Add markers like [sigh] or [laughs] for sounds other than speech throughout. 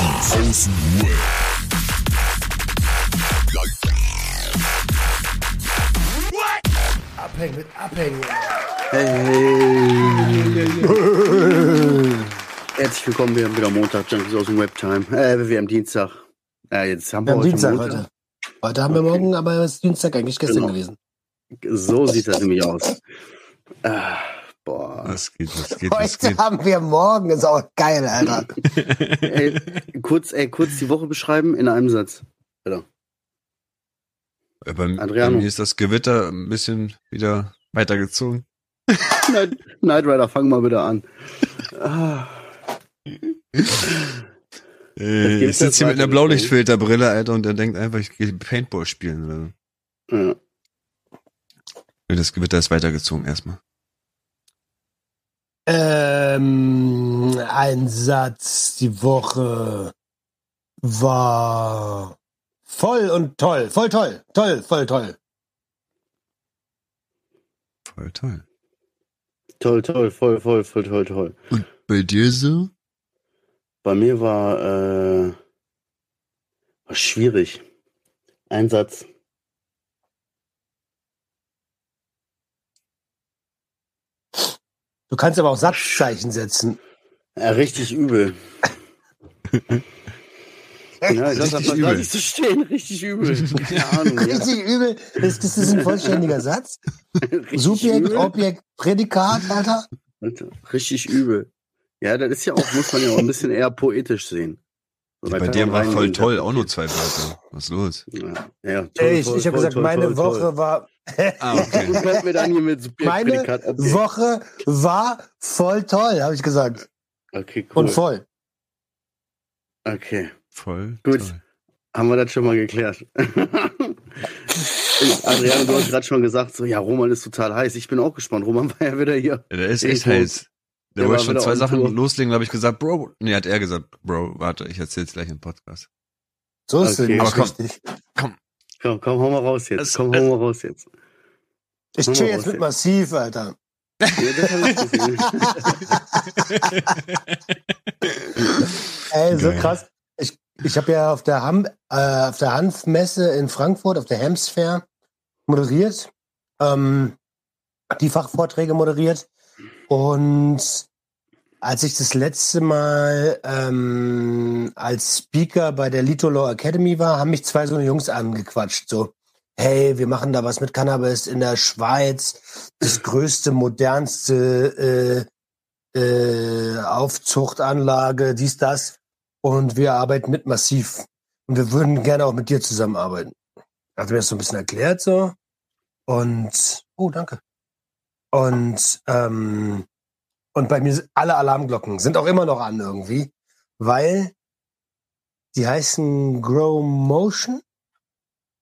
Die. Abhängen mit Abhängen. Hey. Herzlich willkommen, wir haben wieder Montag, Junkies aus dem Webtime. Äh, wir haben Dienstag. Äh, jetzt haben Wir wir, haben heute Dienstag Montag. heute. Heute haben wir morgen, aber es ist Dienstag eigentlich gestern Genau. gewesen. So sieht das nämlich aus. Ah, boah. Was geht, was geht, was Heute geht? haben wir morgen, ist auch geil, Alter. [laughs] Ey, kurz, ey, kurz die Woche beschreiben in einem Satz. Bitte. Äh, Bei, bei mir ist das Gewitter ein bisschen wieder weitergezogen. [laughs] Night, Knight Rider, fang mal wieder an. Ah, Äh, ich sitze hier mit einer Blaulichtfilterbrille, Alter, und der denkt einfach, ich gehe Paintball spielen. Oder? ja. Ja, Das Gewitter ist weitergezogen erstmal. Ähm, ein Satz die Woche war voll und toll. Voll toll. Toll, voll toll. Voll toll. Toll, toll, voll, voll, voll, toll, toll. Und bei dir so? Bei mir war, äh, war schwierig. Ein Satz. Du kannst aber auch Satzzeichen setzen. Ja, richtig übel. [laughs] Ja, ich lass Richtig das übel. so stehen. Richtig übel. Keine Ahnung. Ja. Richtig übel. Ist das ist ein [laughs] vollständiger Satz? Richtig Subjekt, übel. Objekt, Prädikat, Alter? Alter, richtig übel. Ja, das ist ja auch, muss man ja auch ein bisschen eher poetisch sehen. So, da bei man war voll toll, auch nur zwei Wörter. Was ist los? Ja, ja, toll, Ey, ich ich habe gesagt, toll, meine toll, Woche toll. war Ah, okay. Und bleibt mir dann hier mit Subjekt, Meine. Woche war voll toll, habe ich gesagt. Okay, cool. Und voll. Okay, Voll Gut. toll. haben wir das schon mal geklärt. [laughs] Adriano, du hast gerade schon gesagt, so, ja, Roman ist total heiß. Ich bin auch gespannt. Roman war ja wieder hier. Ja, der ist echt heiß. Der Der wollte schon zwei Sachen Tour. loslegen, da habe ich gesagt, Bro. Nee, hat er gesagt, Bro, warte, ich erzähl's gleich im Podcast. So ist Okay. es Aber komm. richtig. Komm, komm, hau mal raus jetzt. Es- komm, hau mal raus jetzt. Ich chill jetzt mit. Massiv, Alter. Ja, das hab ich gesehen. [laughs] Ey, so Geil. krass. Ich, ich habe ja auf der, Ham, äh, auf der Hanfmesse in Frankfurt, auf der Hams Fair, moderiert. Ähm, die Fachvorträge moderiert. Und als ich das letzte Mal ähm, als Speaker bei der Lito Law Academy war, haben mich zwei so eine Jungs angequatscht. So, hey, wir machen da was mit Cannabis in der Schweiz. Das größte, modernste äh, äh, Aufzuchtanlage, dies, das. Und wir arbeiten mit Massiv. Und wir würden gerne auch mit dir zusammenarbeiten. Hat mir das so ein bisschen erklärt so. Und, oh, danke. Und, ähm, und bei mir sind alle Alarmglocken sind auch immer noch an irgendwie, weil die heißen Grow Motion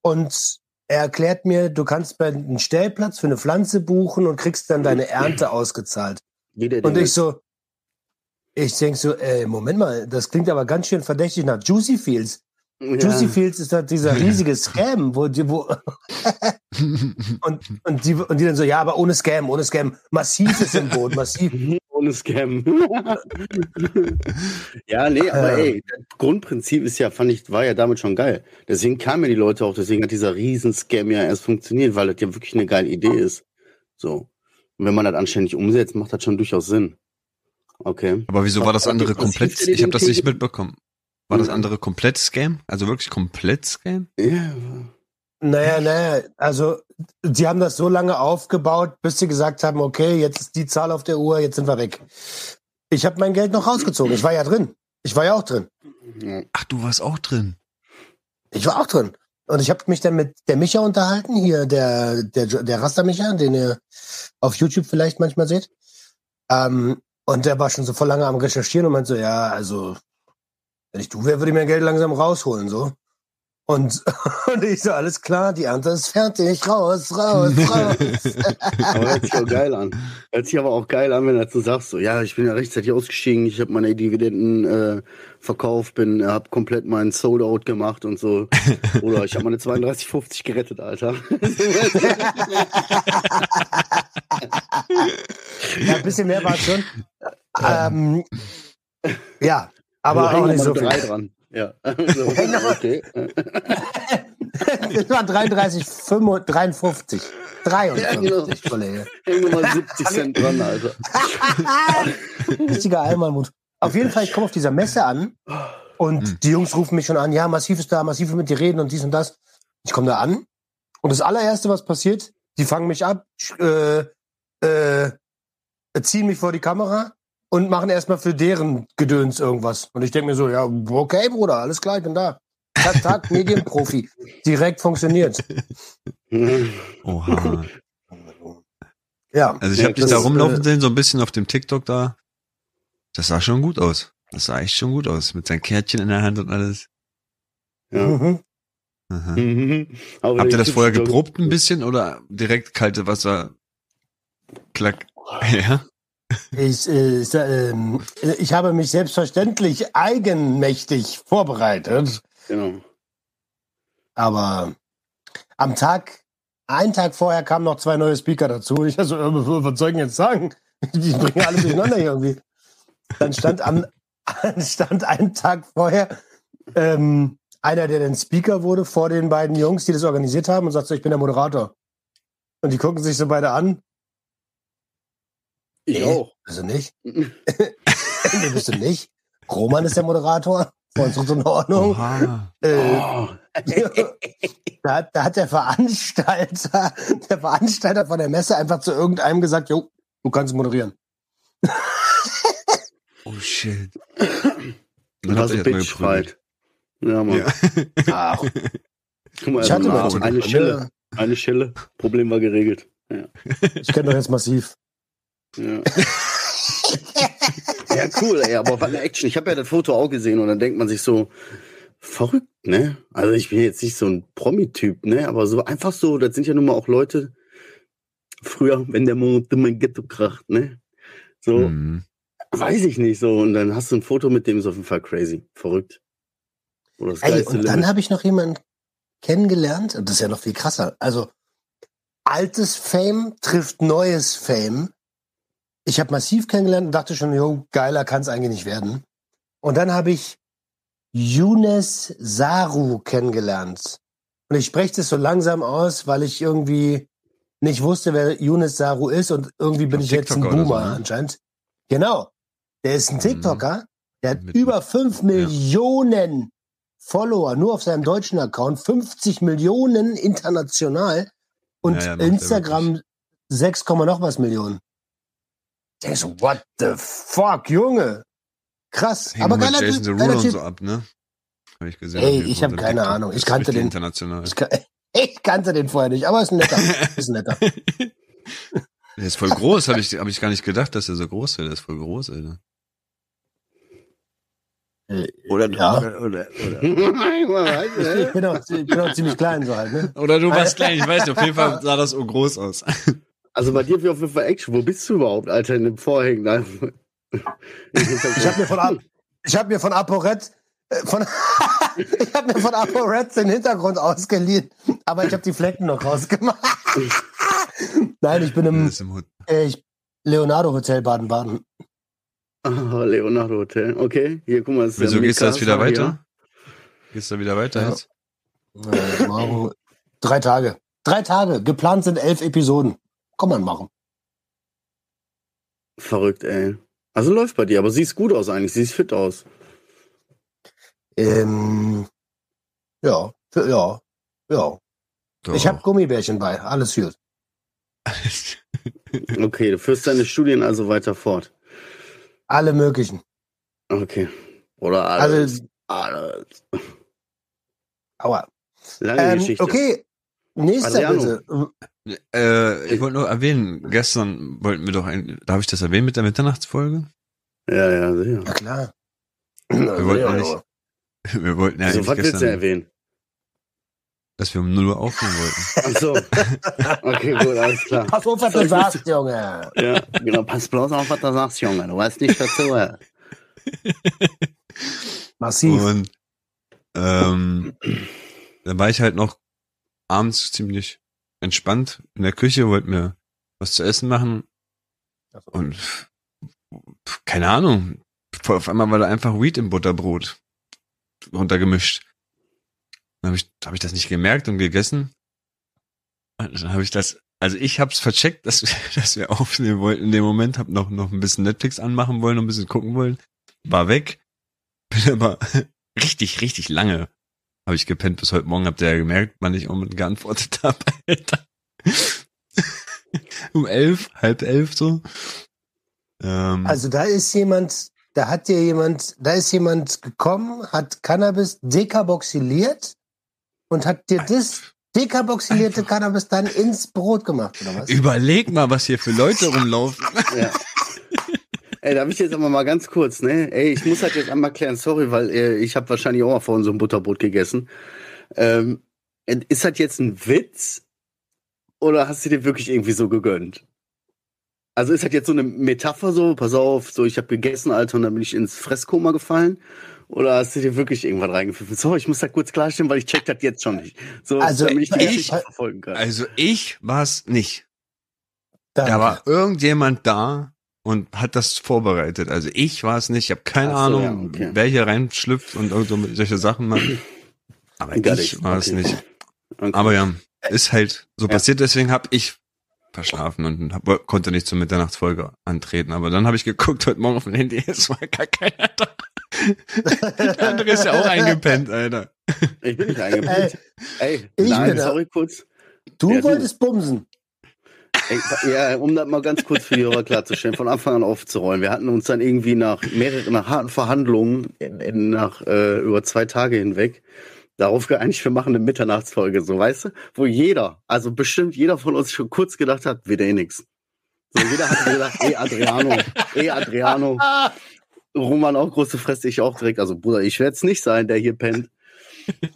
und er erklärt mir, du kannst bei einen Stellplatz für eine Pflanze buchen und kriegst dann deine Ernte ausgezahlt. Und ich so, ich denk so, ey, Moment mal, das klingt aber ganz schön verdächtig nach Juicy Fields. Juicy ja. Fields ist halt dieser riesige Scam, wo die, wo, [laughs] und, und die, und die dann so, ja, aber ohne Scam, ohne Scam. [laughs] Massiv ist im Boot, massiv. Ohne Scam. [laughs] ja, nee, aber Ja. ey, das Grundprinzip ist ja, fand ich, war ja damit schon geil. Deswegen kamen ja die Leute auch, deswegen hat dieser Riesen-Scam ja erst funktioniert, weil das ja wirklich eine geile Idee ist. So. Und wenn man das anständig umsetzt, macht das schon durchaus Sinn. Okay. Aber wieso war das andere komplett? Ich habe das nicht mitbekommen. War das Ja. andere komplett Scam? Also wirklich komplett Scam? Ja, Naja, naja, also die haben das so lange aufgebaut, bis sie gesagt haben, okay, jetzt ist die Zahl auf der Uhr, jetzt sind wir weg. Ich habe mein Geld noch rausgezogen. Ich war ja drin. Ich war ja auch drin. Ach, du warst auch drin. Ich war auch drin. Und ich habe mich dann mit der Micha unterhalten, hier der, der, der Raster-Micha, den ihr auf YouTube vielleicht manchmal seht. Ähm, und der war schon so voll lange am Recherchieren und meinte so, ja, also, wenn ich du wäre, würde ich mein Geld langsam rausholen, so. Und, [laughs] und ich so, alles klar, die Ernte ist fertig, raus, raus, [laughs] raus. Aber hört sich auch geil an. Hört sich aber auch geil an, wenn du dazu sagst, so, ja, ich bin ja rechtzeitig ausgestiegen, ich habe meine Dividenden äh, verkauft, bin, habe komplett meinen Sold-Out gemacht und so. [laughs] Oder ich habe meine 32,50 gerettet, Alter. ja, ein bisschen mehr war es schon. Ähm, ja, Aber Hängen auch nicht so viel. dran. Ja. [laughs] So, Häng noch mal- okay. Das war 33, 55, 53. 53, genau. Kollege. Hängen wir mal 70 Cent dran, Alter. [laughs] Richtiger Einmalmut. Auf jeden Fall, ich komme auf dieser Messe an und Hm. die Jungs rufen mich schon an, ja, Massiv ist da, Massiv mit dir reden und dies und das. Ich komme da an und das allererste, was passiert, die fangen mich ab, sch- äh, äh, ziehen mich vor die Kamera und machen erstmal für deren Gedöns irgendwas. Und ich denke mir so, ja, okay, Bruder, alles klar, ich bin da. Tag, Tag, Medienprofi. Direkt funktioniert. [laughs] Oha. Ja. Also ich habe dich da rumlaufen äh, sehen, so ein bisschen auf dem TikTok da. Das sah schon gut aus. Das sah echt schon gut aus. Mit seinem Kärtchen in der Hand und alles. Ja. Mhm. Mhm. Habt ihr das vorher geprobt ein [laughs] bisschen oder direkt kalte Wasser? Klack. [laughs] Ja. Ich, äh, ich, ähm, ich habe mich selbstverständlich eigenmächtig vorbereitet, Genau. aber am Tag, einen Tag vorher kamen noch zwei neue Speaker dazu. Ich also, äh, was soll ich jetzt sagen? [laughs] Die bringen alle durcheinander hier irgendwie. Dann stand am, [laughs] stand einen Tag vorher ähm, einer, der dann Speaker wurde, vor den beiden Jungs, die das organisiert haben und sagt so, ich bin der Moderator. Und die gucken sich so beide an. Ich [laughs] [laughs] Nee. auch. Also nicht? nee, bist du nicht? Roman ist der Moderator. Vor uns ist in Ordnung. Oha. Äh, Oh. [laughs] da, hat- da hat der Veranstalter, der Veranstalter von der Messe einfach zu irgendeinem gesagt, jo, du kannst moderieren. Oh shit. Und habt hast du Bitch schreit. Ja, Mann. Ja. Ach, Guck mal, ich hatte also, mal eine Schelle. Eine Schelle. Problem war geregelt. Ja. Ich kenne doch jetzt massiv. Ja. [laughs] ja, cool, ey, aber was eine Action. Ich habe ja das Foto auch gesehen und dann denkt man sich so, verrückt, ne? Also ich bin jetzt nicht so ein Promi-Typ, ne? Aber so einfach so, das sind ja nun mal auch Leute, früher, wenn der Mond in mein Ghetto kracht, ne? So, Hm. weiß ich nicht so. Und dann hast du ein Foto mit dem, ist auf jeden Fall crazy. Verrückt. Oder das Ey, und dann Limit. habe ich noch jemanden kennengelernt, und das ist ja noch viel krasser. Also, altes Fame trifft neues Fame. Ich habe massiv kennengelernt und dachte schon, jo, geiler kann es eigentlich nicht werden. Und dann habe ich Younes Saru kennengelernt. Und ich spreche das so langsam aus, weil ich irgendwie nicht wusste, wer Younes Saru ist und irgendwie bin Auf ich jetzt ein oder so, Boomer ne? anscheinend. Genau. Der ist ein Mhm. TikToker, der hat Mit- über 5 Millionen Follower, nur auf seinem deutschen Account, 50 Millionen international und Ja, ja, Instagram 6, Komma noch was Millionen. Denk so, what the fuck, Junge? Krass. Hängen aber geiler, Jason Typ, Derulo und so ab, ne? Hab ich gesehen. Ey, ich Fall hab auf keine TikTok. Ahnung. Ich kannte den- international. Ich, kan- [laughs] ich kannte den vorher nicht, aber ist ein netter. [laughs] ist ein netter. Der ist voll groß, habe ich, hab ich gar nicht gedacht, dass er so groß ist. Der ist voll groß, Alter. Oder, Ja. oder, oder, oder. [laughs] Ich bin, auch, ich bin auch ziemlich klein so halt, ne? Oder du warst klein, ich weiß nicht, auf jeden Fall sah das so groß aus. Also bei dir auf jeden Fall Action. Wo bist du überhaupt, Alter, in dem Vorhängen? da? Ich habe mir von Ab- ich habe mir von ApoRed äh, von [laughs] ich habe mir von ApoRed den Hintergrund ausgeliehen, aber ich habe die Flecken noch rausgemacht. [laughs] Nein, ich bin im im äh, ich, Leonardo Hotel Baden-Baden. Ah, Leonardo Hotel. Okay, hier, guck mal. ist Wieso geht's da jetzt wieder weiter? Geht's da wieder weiter Ja. jetzt? Äh, drei Tage. Drei Tage. Geplant sind elf Episoden. Kann man machen. Verrückt, ey. Also läuft bei dir, aber siehst gut aus eigentlich. Siehst fit aus. Ähm, ja, für, ja, ja. Doch. Ich habe Gummibärchen bei. Alles gut. [laughs] Okay, du führst deine Studien also weiter fort. Alle möglichen. Okay. Oder alles. Also, alles. aua. Lange Ähm, Geschichte. okay. Nächster Adriano. bitte. Äh, ich wollte nur erwähnen, gestern wollten wir doch ein, darf ich das erwähnen mit der Mitternachtsfolge? Ja, ja, sicher. Ja, klar. [clears throat] Wir wollten Ja, nicht- [laughs] Wir wollten ja Also, eigentlich was willst du erwähnen? dass wir um 0 Uhr aufnehmen wollten. [laughs] Ach so. Okay, gut, alles klar. Pass auf, was du [laughs] sagst, Junge. Ja, genau. Pass bloß auf, was du sagst, Junge. Du weißt nicht dazu. Massiv. Und ähm, dann war ich halt noch abends ziemlich entspannt in der Küche, wollte mir was zu essen machen und pff, keine Ahnung, auf einmal war da einfach Weed im Butterbrot runtergemischt. Dann habe ich, hab ich das nicht gemerkt und gegessen. Und dann habe ich das, also ich hab's vercheckt, dass, wir- [laughs] dass wir aufnehmen wollten in dem Moment, hab noch, noch ein bisschen Netflix anmachen wollen und ein bisschen gucken wollen. War weg. [laughs] Bin aber [laughs] richtig, richtig lange habe ich gepennt bis heute Morgen, habt ihr ja gemerkt, wann ich um geantwortet [laughs] habe, Alter. [laughs] um elf, halb elf so. Ähm, Also da ist jemand, da hat dir jemand, da ist jemand gekommen, hat Cannabis dekarboxyliert und hat dir das dekarboxylierte Cannabis dann ins Brot gemacht, oder was? überleg mal, was hier für Leute rumlaufen. Ja. [laughs] Ey, darf ich jetzt aber mal ganz kurz, ne? Ey, ich muss halt jetzt einmal klären, sorry, weil äh, ich habe wahrscheinlich auch mal vorhin so ein Butterbrot gegessen. Ähm, ist das jetzt ein Witz oder hast du dir wirklich irgendwie so gegönnt? Also ist das jetzt so eine Metapher so, pass auf, so ich habe gegessen, Alter, und dann bin ich ins Fresskoma gefallen? Oder hast du dir wirklich irgendwas reingepfiffen? So, ich muss das kurz klarstellen, weil ich check das jetzt schon nicht. So, Also, damit ich die ich- Geschichte verfolgen kann. Also ich war's nicht. Danke. Da war irgendjemand da und hat das vorbereitet. Also ich war es nicht. Ich habe keine so, Ahnung, ja, okay. wer hier reinschlüpft und irgend so solche Sachen macht. Aber Got ich war es okay. nicht. Okay. Aber ja, ist halt so Ja. passiert. Deswegen habe ich verschlafen und hab, konnte nicht zur Mitternachtsfolge antreten. Aber dann habe ich geguckt heute Morgen auf mein Handy. Es war gar keiner da. [laughs] Der andere ist ja auch eingepennt, Alter. Ich bin nicht eingepennt. Ey, ich nein, bin da. sorry kurz. Du Ja, du. wolltest bumsen. Ja, um das mal ganz kurz für die Hörer klarzustellen, von Anfang an aufzurollen. Wir hatten uns dann irgendwie nach mehreren, nach harten Verhandlungen, in, in, nach äh, über zwei Tage hinweg, darauf geeinigt, wir machen eine Mitternachtsfolge, so weißt du, wo jeder, also bestimmt jeder von uns schon kurz gedacht hat, wird eh nix. So, jeder hat gedacht, ey Adriano, ey Adriano. Roman auch große Fresse, ich auch direkt. Also Bruder, ich werde es nicht sein, der hier pennt.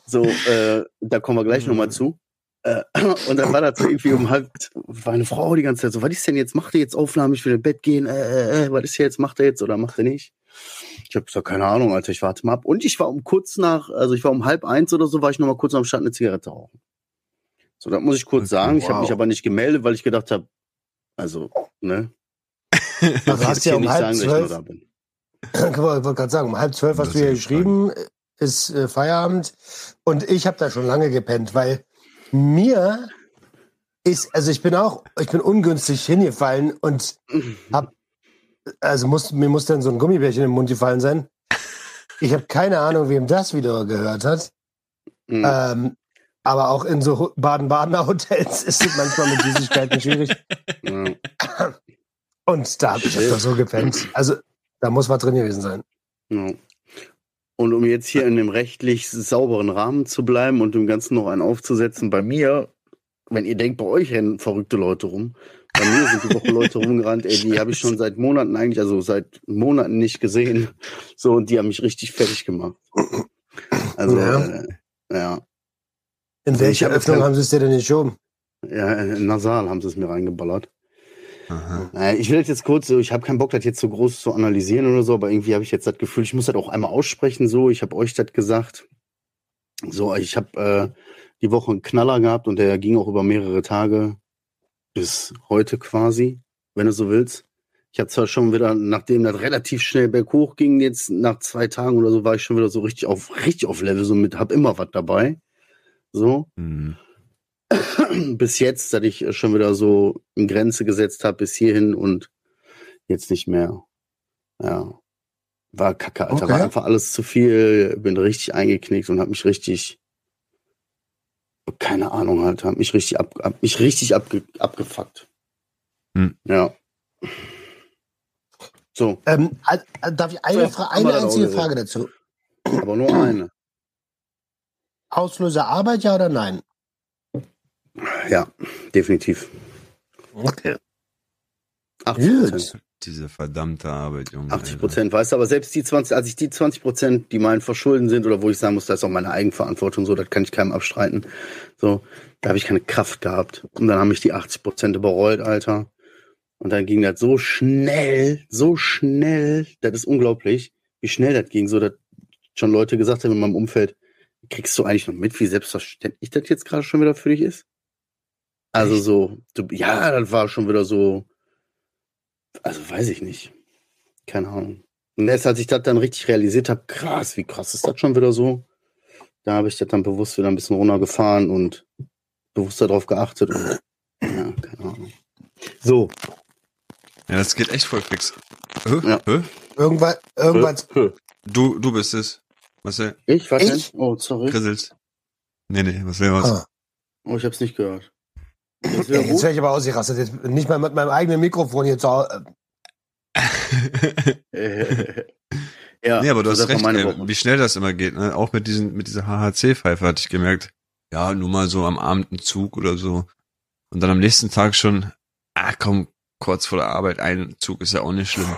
So, äh, da kommen wir gleich nochmal zu. Äh, [clears throat] und dann war das so irgendwie um halb, war eine Frau die ganze Zeit so, was ist denn jetzt? Macht er jetzt Aufnahmen? Ich will ins Bett gehen. Äh, äh, äh, was ist jetzt? Macht er jetzt oder macht er nicht? Ich habe gesagt, keine Ahnung, Alter, ich warte mal ab. Und ich war um kurz nach, also ich war um halb eins oder so, war ich noch mal kurz am Stand eine Zigarette rauchen. So, das muss ich kurz Okay, sagen. Ich habe wow. mich aber nicht gemeldet, weil ich gedacht habe, also, ne? [laughs] Also Ich hast ja hier um nicht halb sagen, dass ich nur zwölf, da bin. [clears throat] ich wollte gerade sagen, um halb zwölf hast du ja ist geschrieben, ist äh, Feierabend. Und ich habe da schon lange gepennt, weil mir ist, also ich bin auch, ich bin ungünstig hingefallen und hab, also muss, mir muss dann so ein Gummibärchen im Mund gefallen sein. Ich habe keine Ahnung, wem das wieder gehört hat. Mhm. Ähm, aber auch in so Baden-Badener [laughs] Hotels ist es manchmal mit Süßigkeiten schwierig. Ja. Und da habe ich einfach so gepennt. Also da muss was drin gewesen sein. Ja. Und um jetzt hier in dem rechtlich sauberen Rahmen zu bleiben und dem Ganzen noch einen aufzusetzen, bei mir, wenn ihr denkt, bei euch rennen verrückte Leute rum, bei mir sind die Woche Leute rumgerannt, ey, die habe ich schon seit Monaten eigentlich, also seit Monaten nicht gesehen. So, und die haben mich richtig fertig gemacht. Also, Ja. äh, ja. In Also welche hab Öffnung kein- haben sie es dir denn geschoben? Ja, in Nasal haben sie es mir reingeballert. Aha. Naja, ich will das jetzt kurz, ich habe keinen Bock, das jetzt so groß zu analysieren oder so, aber irgendwie habe ich jetzt das Gefühl, ich muss das auch einmal aussprechen. So, ich habe euch das gesagt. So, ich habe äh, die Woche einen Knaller gehabt und der ging auch über mehrere Tage bis heute quasi, wenn du so willst. Ich habe zwar schon wieder, nachdem das relativ schnell berghoch ging, jetzt nach zwei Tagen oder so, war ich schon wieder so richtig auf richtig auf Level, so mit, hab immer was dabei. So Hm. [clears throat] bis jetzt, dass ich schon wieder so eine Grenze gesetzt habe bis hierhin und jetzt nicht mehr. Ja. War kacke, Alter. Okay. War einfach alles zu viel. Bin richtig eingeknickt und hab mich richtig. Keine Ahnung, halt. Hab mich richtig, ab, hab mich richtig abge, abgefuckt. Hm. Ja. So, Ähm, äh, darf ich eine, Fra eine einzige. Frage dazu? aber nur eine. [clears throat] Auslöser Arbeit, ja oder nein? Ja, definitiv. Okay. 80 Prozent. Diese verdammte Arbeit, Junge. 80 Alter. Prozent, weißt du, aber selbst die 20, als ich die 20 Prozent, die mein Verschulden sind oder wo ich sagen muss, das ist auch meine Eigenverantwortung, so, das kann ich keinem abstreiten. So, da habe ich keine Kraft gehabt. Und dann haben mich die 80 Prozent überrollt, Alter. Und dann ging das so schnell, so schnell, das ist unglaublich, wie schnell das ging, so, dass schon Leute gesagt haben in meinem Umfeld, kriegst du eigentlich noch mit, wie selbstverständlich das jetzt gerade schon wieder für dich ist? Also Echt? so, du, ja, das war schon wieder so, also weiß ich nicht. Keine Ahnung. Und erst als ich das dann richtig realisiert habe, krass, wie krass ist das schon wieder so? Da habe ich das dann bewusst wieder ein bisschen runtergefahren und bewusst darauf geachtet. Und, ja, keine Ahnung. So. Ja, das geht echt voll fix. Hä? Ja. Hä? Irgendwann, irgendwann, Du, du bist es. Was der? Ich? Was Ich? denn? Oh, sorry. Krisselst. Nee, nee, was will was? Ah. Oh, ich hab's nicht gehört. Jetzt gut? werde ich aber ausgerastet. Jetzt nicht mal mit meinem eigenen Mikrofon hier zu Hause. [laughs] ja, nee, aber du das hast war recht, meine ey, wie schnell das immer geht, ne? Auch mit diesen, mit dieser HHC-Pfeife hatte ich gemerkt. Ja, nur mal so am Abend ein Zug oder so. Und dann am nächsten Tag schon, ah komm, kurz vor der Arbeit, ein Zug ist ja auch nicht schlimm.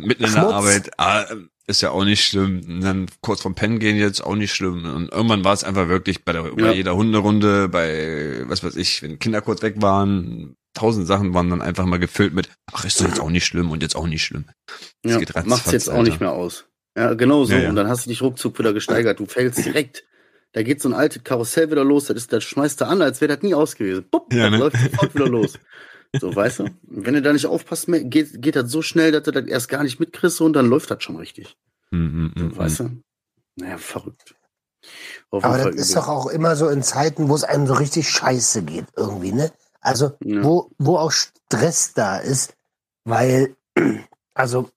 Mitten in der. Arbeit, ah, ist ja auch nicht schlimm. Und dann kurz vorm Pennen gehen jetzt auch nicht schlimm. Und irgendwann war es einfach wirklich bei, der, bei Ja. jeder Hunderunde, bei, was weiß ich, wenn Kinder kurz weg waren, tausend Sachen waren dann einfach mal gefüllt mit, ach, ist doch jetzt auch nicht schlimm und jetzt auch nicht schlimm. Das Ja, geht ratzfatz, macht's jetzt auch Alter. nicht mehr aus. Ja, genau so. Ja, ja. Und dann hast du dich ruckzuck wieder gesteigert. Du fällst [laughs] direkt. Da geht so ein altes Karussell wieder los. Das, ist, das schmeißt du an, als wäre das nie aus gewesen. Bupp, Ja, ne? läuft sofort wieder los. [laughs] So, weißt du? Wenn du da nicht aufpasst, mehr, geht, geht das so schnell, dass du das erst gar nicht mitkriegst und dann läuft das schon richtig. Mhm, So, mhm, weißt du? Naja, verrückt. Auf Aber das Fall ist übel. doch auch immer so in Zeiten, wo es einem so richtig scheiße geht, irgendwie, ne? Also, Ja. wo, wo auch Stress da ist, weil, [clears throat] also,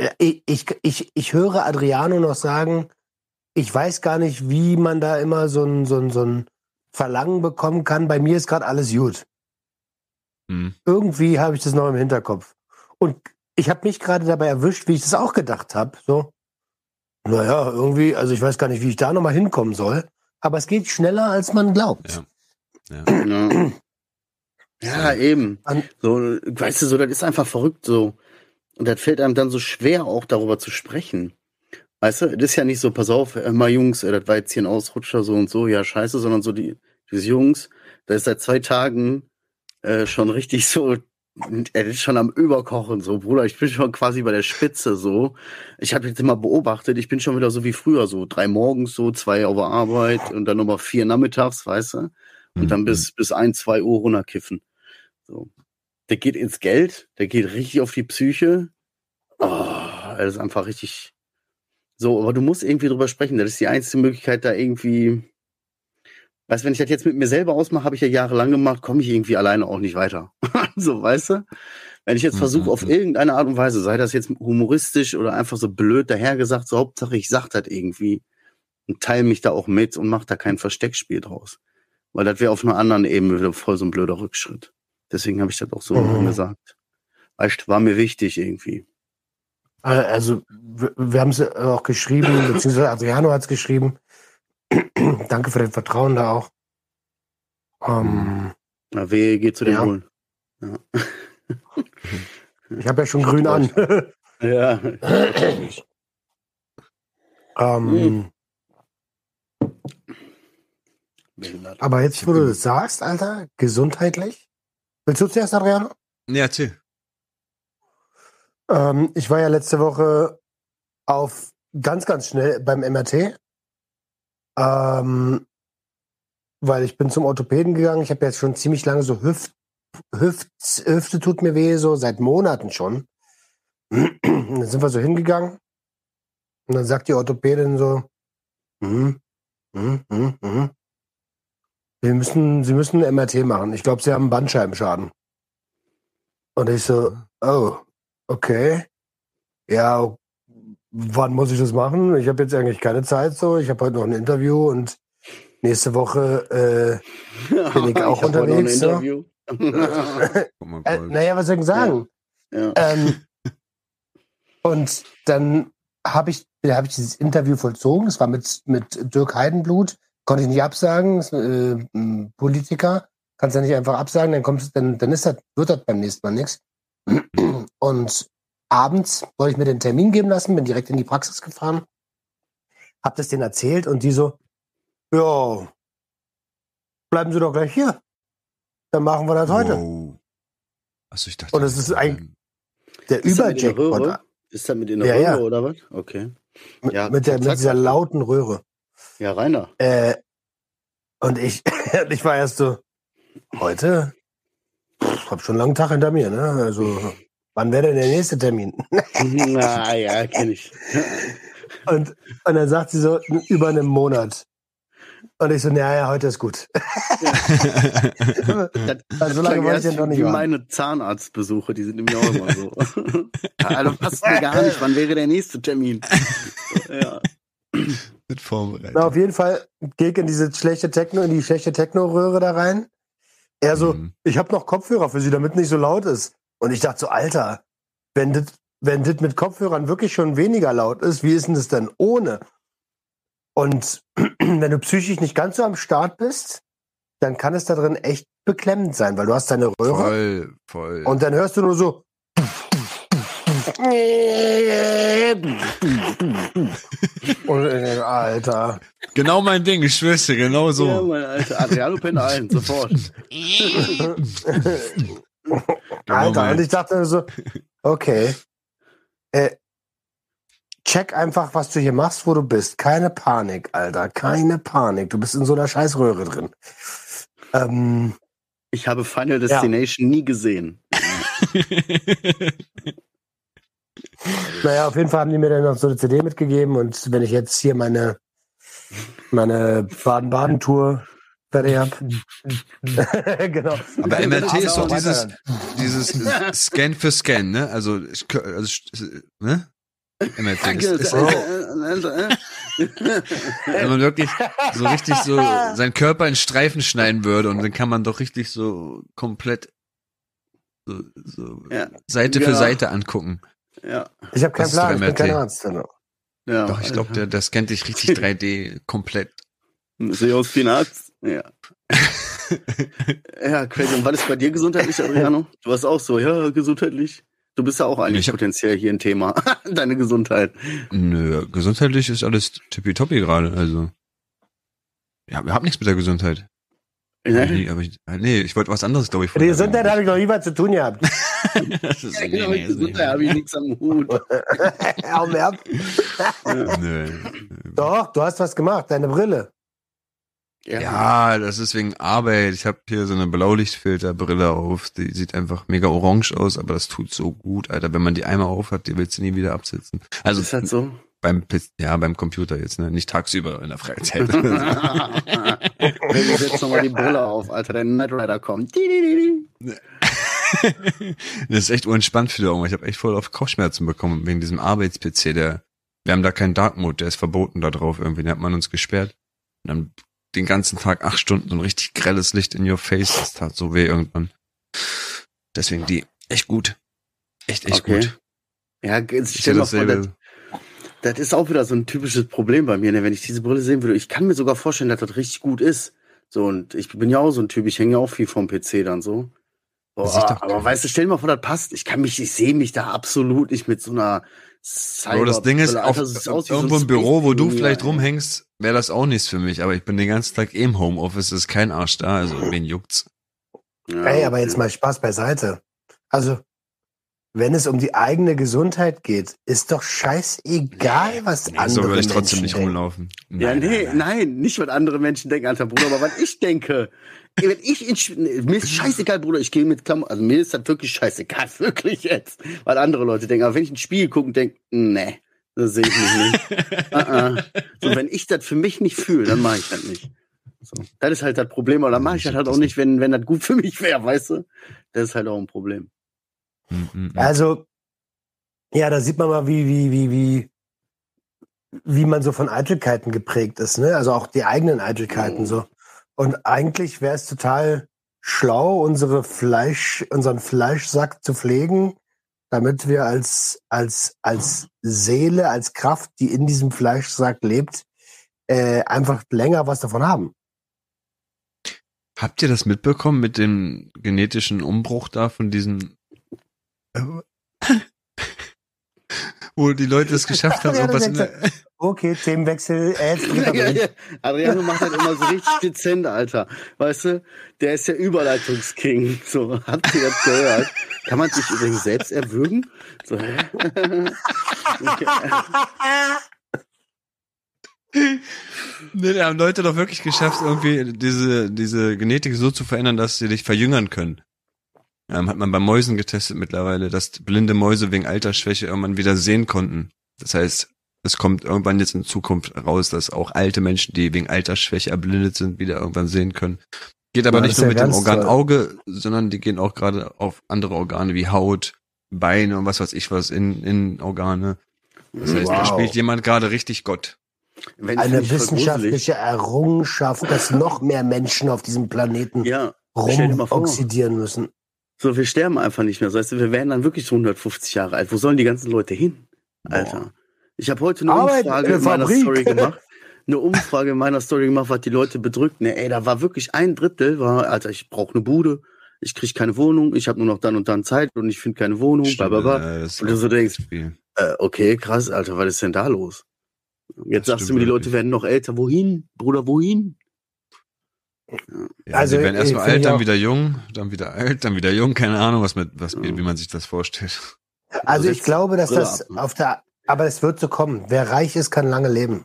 ja, ich, ich, ich, ich höre Adriano noch sagen, ich weiß gar nicht, wie man da immer so ein, so ein, so ein Verlangen bekommen kann. Bei mir ist gerade alles gut. mhm. Irgendwie habe ich das noch im Hinterkopf. Und ich habe mich gerade dabei erwischt, wie ich das auch gedacht habe. So, naja, irgendwie, also ich weiß gar nicht, wie ich da nochmal hinkommen soll. Aber es geht schneller, als man glaubt. Ja. Ja. Ja. [clears throat] ja, eben. An- So, weißt du, so, das ist einfach verrückt so. Und das fällt einem dann so schwer, auch darüber zu sprechen. Weißt du, das ist ja nicht so, pass auf, äh, mal Jungs, äh, das war jetzt hier ein Ausrutscher so und so, ja, scheiße, sondern so die, diese Jungs, da ist seit zwei Tagen äh, schon richtig so, er ist schon am Überkochen, so, Bruder, ich bin schon quasi bei der Spitze, so. Ich habe jetzt immer beobachtet, ich bin schon wieder so wie früher, so drei morgens, so zwei auf der Arbeit und dann nochmal vier nachmittags, weißt du? Und dann Mhm. bis, bis ein, zwei Uhr runterkiffen. So. Der geht ins Geld, der geht richtig auf die Psyche. Oh, das ist einfach richtig. So, aber du musst irgendwie drüber sprechen. Das ist die einzige Möglichkeit, da irgendwie. Weißt du, wenn ich das jetzt mit mir selber ausmache, habe ich ja jahrelang gemacht, komme ich irgendwie alleine auch nicht weiter. [laughs] so, weißt du? Wenn ich jetzt Mhm, versuche, auf mhm. irgendeine Art und Weise, sei das jetzt humoristisch oder einfach so blöd dahergesagt, so Hauptsache ich sag das irgendwie und teile mich da auch mit und mach da kein Versteckspiel draus. Weil das wäre auf einer anderen Ebene wieder voll so ein blöder Rückschritt. Deswegen habe ich das auch so Mhm. gesagt. Weißt, war mir wichtig irgendwie. Also, wir, wir haben es auch geschrieben, [clears throat] beziehungsweise Adriano hat es geschrieben. [clears throat] Danke für dein Vertrauen da auch. Ähm, Na, wehe, geht zu den Ja. Bullen. ich habe ja schon grün an. [laughs] Ja. [clears throat] ähm, aber jetzt, wo du das sagst, Alter, gesundheitlich. Willst du zuerst, Adriano? Nee, erzähl. Ähm, ich war ja letzte Woche auf ganz, ganz schnell beim MRT. Ähm, weil ich bin zum Orthopäden gegangen. Ich habe jetzt schon ziemlich lange so Hüft, Hüft, Hüfte tut mir weh, so seit Monaten schon. Und [clears throat] dann sind wir so hingegangen. Und dann sagt die Orthopädin so, hm, hm, hm, hm. Wir müssen, Sie müssen ein MRT machen. Ich glaube, Sie haben einen Bandscheibenschaden. Und ich so, oh, okay. Ja, wann muss ich das machen? Ich habe jetzt eigentlich keine Zeit so. Ich habe heute noch ein Interview und nächste Woche, Bin ich [laughs] auch hab heute noch ein unterwegs, so? Interview. [laughs] Guck mal, äh, äh, naja, was soll ich denn sagen? ja. Ähm, und dann habe ich, da habe ich dieses Interview vollzogen. Das war mit, mit Dirk Heidenblut. Konnte ich nicht absagen. Das, äh, Politiker. Kannst ja nicht einfach absagen, dann kommt dann, dann ist das, wird das beim nächsten Mal nichts. Und abends wollte ich mir den Termin geben lassen, bin direkt in die Praxis gefahren, hab das denen erzählt und die so, ja, bleiben Sie doch gleich hier. Dann machen wir das heute. Wow. Achso, ich dachte. Und es ist ein- Der in der Überjackpot. Ist das mit in der Ja, Röhre ja. oder was? Okay. Mit, Ja, mit, der, mit dieser lauten Röhre. Ja, Rainer. Äh, und ich, [laughs] und ich war erst so, heute, pff, hab schon einen langen Tag hinter mir, ne? Also, wann wäre denn der nächste Termin? [laughs] Na ja, kenne ich. [laughs] Und, und dann sagt sie so, über einen Monat. Und ich so, naja, heute ist gut. [laughs] Das so lange wollte ich ja noch nicht wie meine Zahnarztbesuche, die sind nämlich auch immer so. also passt mir gar nicht, wann wäre der nächste Termin? Ja. Mit vorbereitet. Na, auf jeden Fall gehe ich in diese schlechte Techno, in die schlechte Techno-Röhre da rein. Er so, Mhm. ich habe noch Kopfhörer für Sie, damit nicht so laut ist. Und ich dachte so, Alter, wenn das wenn das mit Kopfhörern wirklich schon weniger laut ist, wie ist denn das denn ohne? Und [clears throat] wenn du psychisch nicht ganz so am Start bist, dann kann es da drin echt beklemmend sein, weil du hast deine Röhre Voll, voll. und dann hörst du nur so. Und, äh, Alter. genau mein Ding, ich schwör's dir, genau Ja, so. mein Alter. Adriano pennt ein, sofort. Alter, und ich dachte so, okay, äh, check einfach, was du hier machst, wo du bist. Keine Panik, Alter, keine Panik. Du bist in so einer Scheißröhre drin. Ähm, Ich habe Final Destination nie gesehen. [laughs] naja, auf jeden Fall haben die mir dann noch so eine CD mitgegeben und wenn ich jetzt hier meine, meine Baden-Baden-Tour fertig hab. [laughs] genau. Aber MRT ist doch dieses, dieses Scan für Scan, ne? Also, also ne? MRT. Das ist, Oh. wenn man wirklich so richtig so seinen Körper in Streifen schneiden würde und dann kann man doch richtig so komplett so, so Ja, Seite für genau. Seite angucken. Ja, Ich habe keinen Das Plan, ich bin kein Arzt. Genau. ja. Doch, ich glaube, der, der scannt dich richtig [laughs] 3D komplett. Sehe aus wie ein Arzt. Ja. [laughs] ja, crazy. Und was ist bei dir gesundheitlich, Adriano? Du warst auch so, ja, gesundheitlich. Du bist ja auch eigentlich Ich hab- potenziell hier ein Thema. [laughs] Deine Gesundheit. Nö, gesundheitlich ist alles tippitoppi gerade, also. Ja, wir haben nichts mit der Gesundheit. Ja, Nee, aber ich, nee, ich wollte was anderes, glaube ich. Die der Gesundheit habe ich noch nie was zu tun gehabt. [laughs] Das ist, Ja, nee, genau, nee, nicht- Gesundheit habe ich nichts am Hut. [laughs] Mir ab. [laughs] Nö. Doch, du hast was gemacht, deine Brille. Ja, das ist wegen Arbeit. Ich habe hier so eine Blaulichtfilterbrille auf. Die sieht einfach mega orange aus, aber das tut so gut, Alter. Wenn man die einmal auf hat, die willst du nie wieder absetzen. Das Also ist halt so. beim ja, beim Computer jetzt, ne? Nicht tagsüber in der Freizeit. Wenn du jetzt nochmal die Brille auf, Alter, der Knight Rider kommt. Das ist echt unentspannt für die Augen. Ich habe echt voll auf Kopfschmerzen bekommen wegen diesem Arbeits-PC. Der, wir haben da keinen Dark Mode, der ist verboten da drauf irgendwie. Den hat man uns gesperrt. Und dann den ganzen Tag acht Stunden so ein richtig grelles Licht in your face. Das tat so weh irgendwann. Deswegen die echt gut. Echt, echt Okay. gut. Ja, Ich stell mal vor, das, das ist auch wieder so ein typisches Problem bei mir, ne? wenn ich diese Brille sehen würde. Ich kann mir sogar vorstellen, dass das richtig gut ist. So, und ich bin ja auch so ein Typ, ich hänge ja auch viel vom PC dann so. Boah, ist aber geil. weißt du, stell dir mal vor, das passt. Ich kann mich, ich sehe mich da absolut nicht mit so einer Bro, das Ding ist, auf, aus wie so irgendwo im Büro, wo du vielleicht rumhängst, wäre das auch nichts für mich. Aber ich bin den ganzen Tag eh im Homeoffice, ist kein Arsch da, also wen juckt's? Ja, Ey, aber jetzt mal Spaß beiseite. Also, wenn es um die eigene Gesundheit geht, ist doch scheißegal, was Nee, andere so würde ich trotzdem Menschen nicht denken. rumlaufen. Ja, nee, nein, nicht, was andere Menschen denken, alter Bruder, aber was ich denke. Wenn ich in, mir ist scheißegal, Bruder, ich gehe mit Klamotten, also mir ist das wirklich scheißegal, [laughs] wirklich jetzt, was andere Leute denken. Aber wenn ich ein Spiel gucke und denke, nee, das sehe ich mich nicht. uh [laughs] -uh. So, wenn ich das für mich nicht fühle, dann mache ich das nicht. So, das ist halt das Problem, aber dann mache ich das halt auch nicht, wenn, wenn das gut für mich wäre, weißt du? Das ist halt auch ein Problem. Mm, mm, mm. Also, ja, da sieht man mal, wie, wie, wie, wie, wie man so von Eitelkeiten geprägt ist, ne? Also auch die eigenen Eitelkeiten Oh. so. Und eigentlich wäre es total schlau, unsere Fleisch, unseren Fleischsack zu pflegen, damit wir als, als, als Seele, als Kraft, die in diesem Fleischsack lebt, äh, einfach länger was davon haben. Habt ihr das mitbekommen mit dem genetischen Umbruch da von diesen, [laughs] wo die Leute es geschafft haben, das irgendwas in der, Okay, Themenwechsel. Äh, jetzt [laughs] geht er Ja, ja. Adriano macht halt immer so richtig dezent, Alter. Weißt du, der ist der Überleitungsking. So, habt ihr das gehört? Kann man sich übrigens selbst erwürgen? So. [laughs] Nee, da haben Leute doch wirklich geschafft, irgendwie diese, diese Genetik so zu verändern, dass sie dich verjüngern können. ähm, hat man bei Mäusen getestet mittlerweile, dass blinde Mäuse wegen Altersschwäche irgendwann wieder sehen konnten. Das heißt, es kommt irgendwann jetzt in Zukunft raus, dass auch alte Menschen, die wegen Altersschwäche erblindet sind, wieder irgendwann sehen können. Geht aber Ja, nicht nur ja mit dem Organ toll. Auge, sondern die gehen auch gerade auf andere Organe wie Haut, Beine und was weiß ich was in, in Organe. Das heißt, da Wow. spielt jemand gerade richtig Gott. Wenn Eine wissenschaftliche Errungenschaft, dass noch mehr Menschen auf diesem Planeten Ja, rumoxidieren müssen. so wir sterben einfach nicht mehr. Weißt du, wir werden dann wirklich so 150 Jahre alt. Wo sollen die ganzen Leute hin? Alter. Ich habe heute eine Arbeit Umfrage in in meiner Fabrik. Story gemacht. [laughs] Eine Umfrage in meiner Story gemacht, was die Leute bedrückt. Ne, ey, da war wirklich ein Drittel, war, Alter, ich brauche eine Bude, ich krieg keine Wohnung, ich habe nur noch dann und dann Zeit und ich finde keine Wohnung, bla bla bla. äh, Und du so denkst. Äh, okay, krass, Alter, was ist denn da los? Jetzt Das sagst du mir, die wirklich. Leute werden noch älter. Wohin? Bruder, wohin? Ja, Also, sie werden erstmal ich finde alt, dann auch- wieder jung, dann wieder alt, dann wieder jung, keine Ahnung, was mit, was, Ja. wie man sich das vorstellt. Also ich jetzt glaube, dass das ab, ne? auf der, aber es wird so kommen. Wer reich ist, kann lange leben.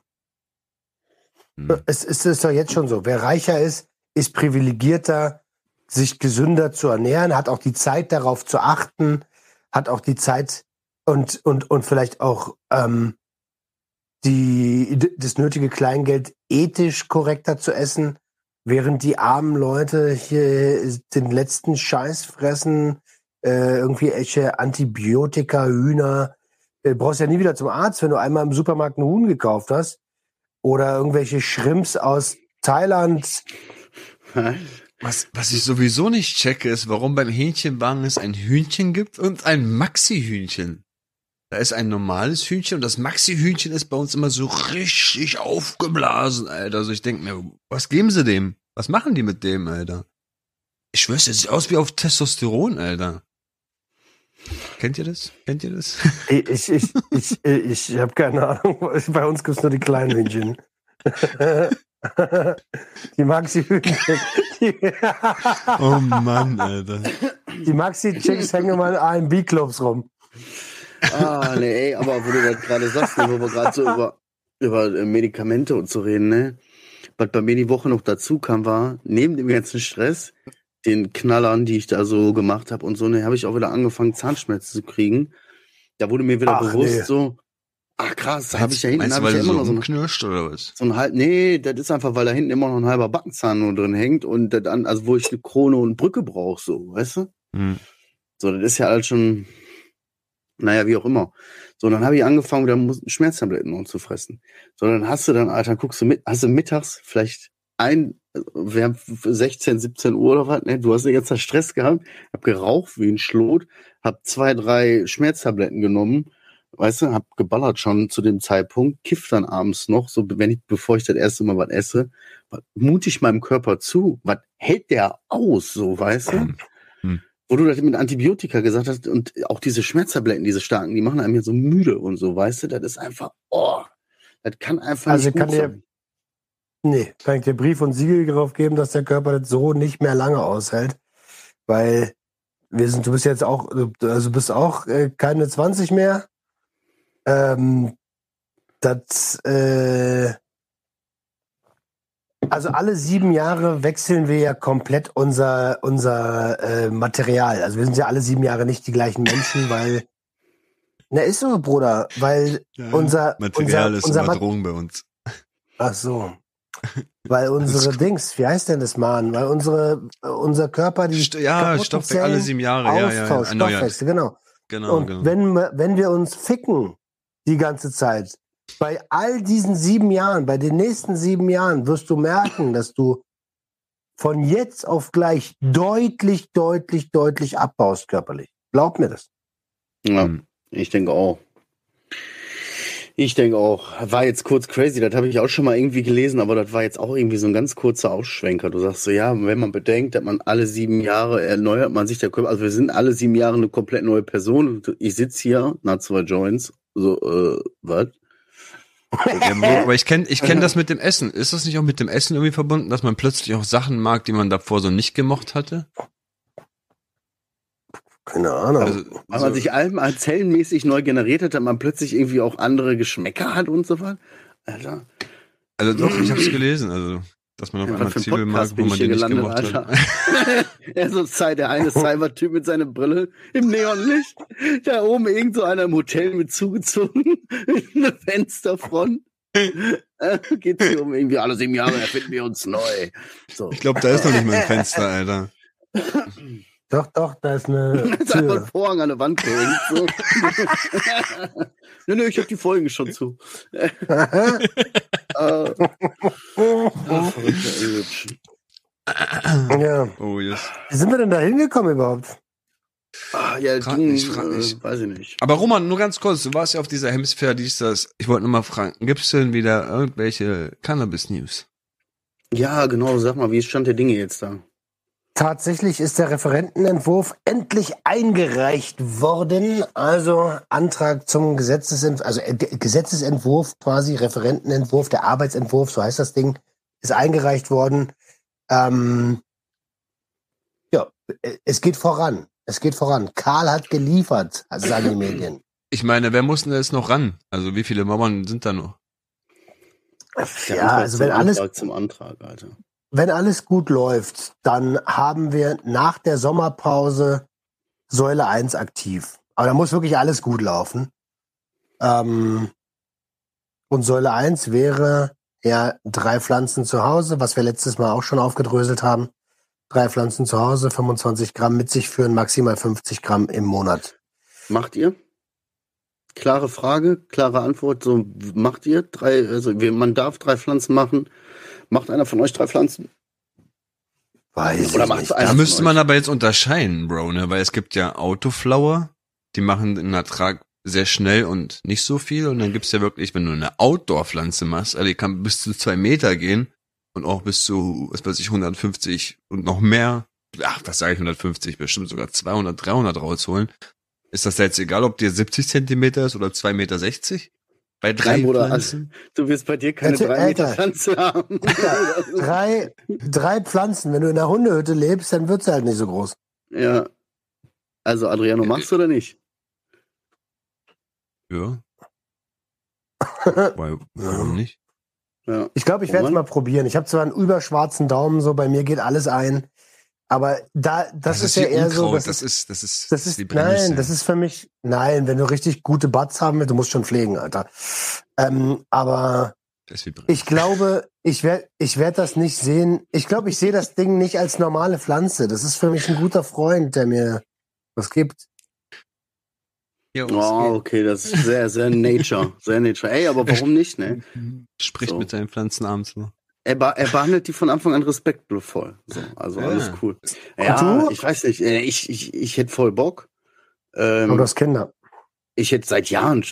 Hm. Es ist, es ist doch jetzt schon so. Wer reicher ist, ist privilegierter, sich gesünder zu ernähren, hat auch die Zeit darauf zu achten, hat auch die Zeit und, und, und vielleicht auch ähm, die, das nötige Kleingeld ethisch korrekter zu essen, während die armen Leute hier den letzten Scheiß fressen, äh, irgendwie echte Antibiotika, Hühner. Du brauchst ja nie wieder zum Arzt, wenn du einmal im Supermarkt einen Huhn gekauft hast. Oder irgendwelche Shrimps aus Thailand. Was, was ich sowieso nicht checke, ist, warum beim Hähnchenwagen es ein Hühnchen gibt und ein Maxi-Hühnchen. Da ist ein normales Hühnchen und das Maxi-Hühnchen ist bei uns immer so richtig aufgeblasen, Alter. Also ich denke mir, was geben sie dem? Was machen die mit dem, Alter? Ich schwör's, das sieht aus wie auf Testosteron, Alter. Kennt ihr das? Kennt ihr das? [laughs] Ich, ich, ich, ich, ich habe keine Ahnung. [laughs] Bei uns gibt's nur die kleinen Hühnchen. [laughs] Die Maxi-Hühnchen. Oh Mann, Alter. die Maxi-Chicks hängen immer in AMB-Clubs rum. Ah, nee, ey, aber wo du das gerade sagst, ne, wo wir gerade so über, über äh, Medikamente und so reden, ne? Was bei mir die Woche noch dazu kam, war, neben dem ganzen Stress, den Knallern, die ich da so gemacht habe und so, ne, habe ich auch wieder angefangen, Zahnschmerzen zu kriegen. Da wurde mir wieder Ach, bewusst, nee. so, ach krass, da habe ich ja hinten Meinst du, hab ich weil ja immer so noch so, eine, umknirscht oder was? so ein halb, nee, das ist einfach, weil da hinten immer noch ein halber Backenzahn nur drin hängt und das an, also wo ich eine Krone und Brücke brauche, so, weißt du? Hm. So, das ist ja alles schon, naja, wie auch immer. So, dann habe ich angefangen, wieder Schmerztabletten noch zu fressen. So, dann hast du dann, Alter, guckst du mit, hast du mittags vielleicht ein, wir haben 16, 17 Uhr oder was, ne? Du hast den ganzen Stress gehabt, hab geraucht wie ein Schlot, hab zwei, drei Schmerztabletten genommen, weißt du, hab geballert schon zu dem Zeitpunkt, kiff dann abends noch, so, wenn ich, bevor ich das erste Mal was esse, ich meinem Körper zu, was hält der aus, so, weißt du? Hm. wo du das mit Antibiotika gesagt hast und auch diese Schmerztabletten, diese starken, die machen einem ja so müde und so, weißt du, das ist einfach, oh, das kann einfach Also nicht kann gut dir- sein. Nee, kann ich dir Brief und Siegel drauf geben, dass der Körper das so nicht mehr lange aushält. Weil wir sind, du bist jetzt auch, also bist auch äh, keine 20 mehr. Ähm, das, äh, also alle sieben Jahre wechseln wir ja komplett unser, unser äh, Material. Also wir sind ja alle sieben Jahre nicht die gleichen Menschen, weil, na ist so, Bruder, weil unser, Material unser, ist unser immer Mat- Drogen bei uns. Ach so. Weil unsere. Dings, wie heißt denn das, Mann? Weil unsere, äh, unser Körper die St ja, Stoffwechsel alle sieben Jahre, ja, ja, ja, Austausch, erneuert. Stoffwechsel, genau. Genau, Und genau. wenn, wir- wenn wir uns ficken die ganze Zeit, bei all diesen sieben Jahren, bei den nächsten sieben Jahren wirst du merken, dass du von jetzt auf gleich deutlich, deutlich, deutlich abbaust körperlich. Glaub mir das. Ja, ich denke auch. Ich denke auch. War jetzt kurz crazy, das habe ich auch schon mal irgendwie gelesen, aber das war jetzt auch irgendwie so ein ganz kurzer Ausschwenker. Du sagst so, ja, wenn man bedenkt, dass man alle sieben Jahre erneuert man sich der Körper, also wir sind alle sieben Jahre eine komplett neue Person. Ich sitze hier, nach zwei Joints, so, äh, was? Aber ich kenne ich kenn das mit dem Essen. Ist das nicht auch mit dem Essen irgendwie verbunden, dass man plötzlich auch Sachen mag, die man davor so nicht gemocht hatte? Keine Ahnung. Also, Weil man sich allem zellenmäßig neu generiert hat, dass man plötzlich irgendwie auch andere Geschmäcker hat und so was. Alter. also doch, ich habe es gelesen. Also Dass man auf Ja, einmal ein Zwiebeln mag, wo man hier nicht gelandet, gemocht Alter. hat. [laughs] er so Zeit, der eine [laughs] Cybertyp mit seiner Brille im Neonlicht. Da oben irgend so einer im Hotel mit zugezogen, [laughs] eine Fensterfront. Äh, Geht hier um irgendwie alle sieben Jahre, erfinden wir uns neu. So. Ich glaube, da ist noch nicht mal ein Fenster, Alter. Doch, doch, da ist eine [laughs] Da ist einfach ein. Vorhang an der Wand gehängt. So. [laughs] [laughs] nö, nö, ich habe die Folgen schon zu. Äh, ah, verrückter Englisch. ja. Oh, yes. Wie sind wir denn da hingekommen überhaupt? Ah, ja, Frag ging, nicht, frag nicht. Äh, weiß ich nicht. Aber Roman, nur ganz kurz, du warst ja auf dieser Hemisphäre, die ist das. Ich wollte nur mal fragen, gibt's denn wieder irgendwelche Cannabis-News? Ja, genau, sag mal, wie Stand der Dinge jetzt da? Tatsächlich ist der Referentenentwurf endlich eingereicht worden. Also Antrag zum Gesetzesentwurf, also äh, Ge- Gesetzesentwurf quasi, Referentenentwurf, der Arbeitsentwurf, so heißt das Ding, ist eingereicht worden. Ähm, ja, äh, es geht voran. Es geht voran. Karl hat geliefert, also sagen die Medien. Ich meine, wer muss denn jetzt noch ran? Also wie viele Mauern sind da noch? Der Ja, Antrag also wenn alles Antrag zum Antrag, Alter. Wenn alles gut läuft, dann haben wir nach der Sommerpause Säule 1 aktiv. Aber da muss wirklich alles gut laufen. Ähm, und Säule 1 wäre ja drei Pflanzen zu Hause, was wir letztes Mal auch schon aufgedröselt haben. Drei Pflanzen zu Hause, 25 Gramm mit sich führen, maximal 50 Gramm im Monat. Macht ihr? Klare Frage, klare Antwort. So macht ihr drei, also man darf drei Pflanzen machen. Macht einer von euch drei Pflanzen? Weiß Oder nicht. Da müsste man aber jetzt unterscheiden, Bro, ne? Weil es gibt ja Autoflower, die machen den Ertrag sehr schnell und nicht so viel. Und dann gibt's ja wirklich, wenn du eine Outdoor-Pflanze machst, also die kann bis zu zwei Meter gehen und auch bis zu, was weiß ich, 150 und noch mehr, ach, was sage ich, 150, bestimmt sogar 200, 300 rausholen. Ist das jetzt egal, ob dir 70 Zentimeter ist oder 2,60 Meter? Bei drei Nein, Bruder, Pflanzen? Du wirst bei dir keine Alter, drei Meter Alter. Pflanze haben. Drei, drei Pflanzen. Wenn du in der Hundehütte lebst, dann wird sie halt nicht so groß. ja. Also Adriano, machst du oder nicht? Ja. [laughs] Why, warum nicht? Ja. Ich glaube, ich werde es mal probieren. Ich habe zwar einen überschwarzen Daumen, so bei mir geht alles ein. Aber da, das, ist, ja wie eher so. Unkraut, Das, das ist, ist, das ist, das ist, die Prämisse. nein, das ist für mich, nein, wenn du richtig gute Buds haben willst, du musst schon pflegen, Alter. Ähm, aber Das ist ich glaube, ich werde ich werd das nicht sehen. Ich glaube, ich sehe das Ding nicht als normale Pflanze. Das ist für mich ein guter Freund, der mir was gibt. Ja, Oh, okay, das ist sehr, sehr [laughs] Nature. Sehr Nature. Ey, aber warum nicht, ne? Spricht So. mit seinen Pflanzen abends noch. Er, er behandelt die von Anfang an respektvoll. So, also Ja. alles cool. Ja, du? ich weiß nicht. äh, Ich, ich, ich hätte voll Bock. Ähm, Aber du hast Kinder. ich hätte seit Jahren, das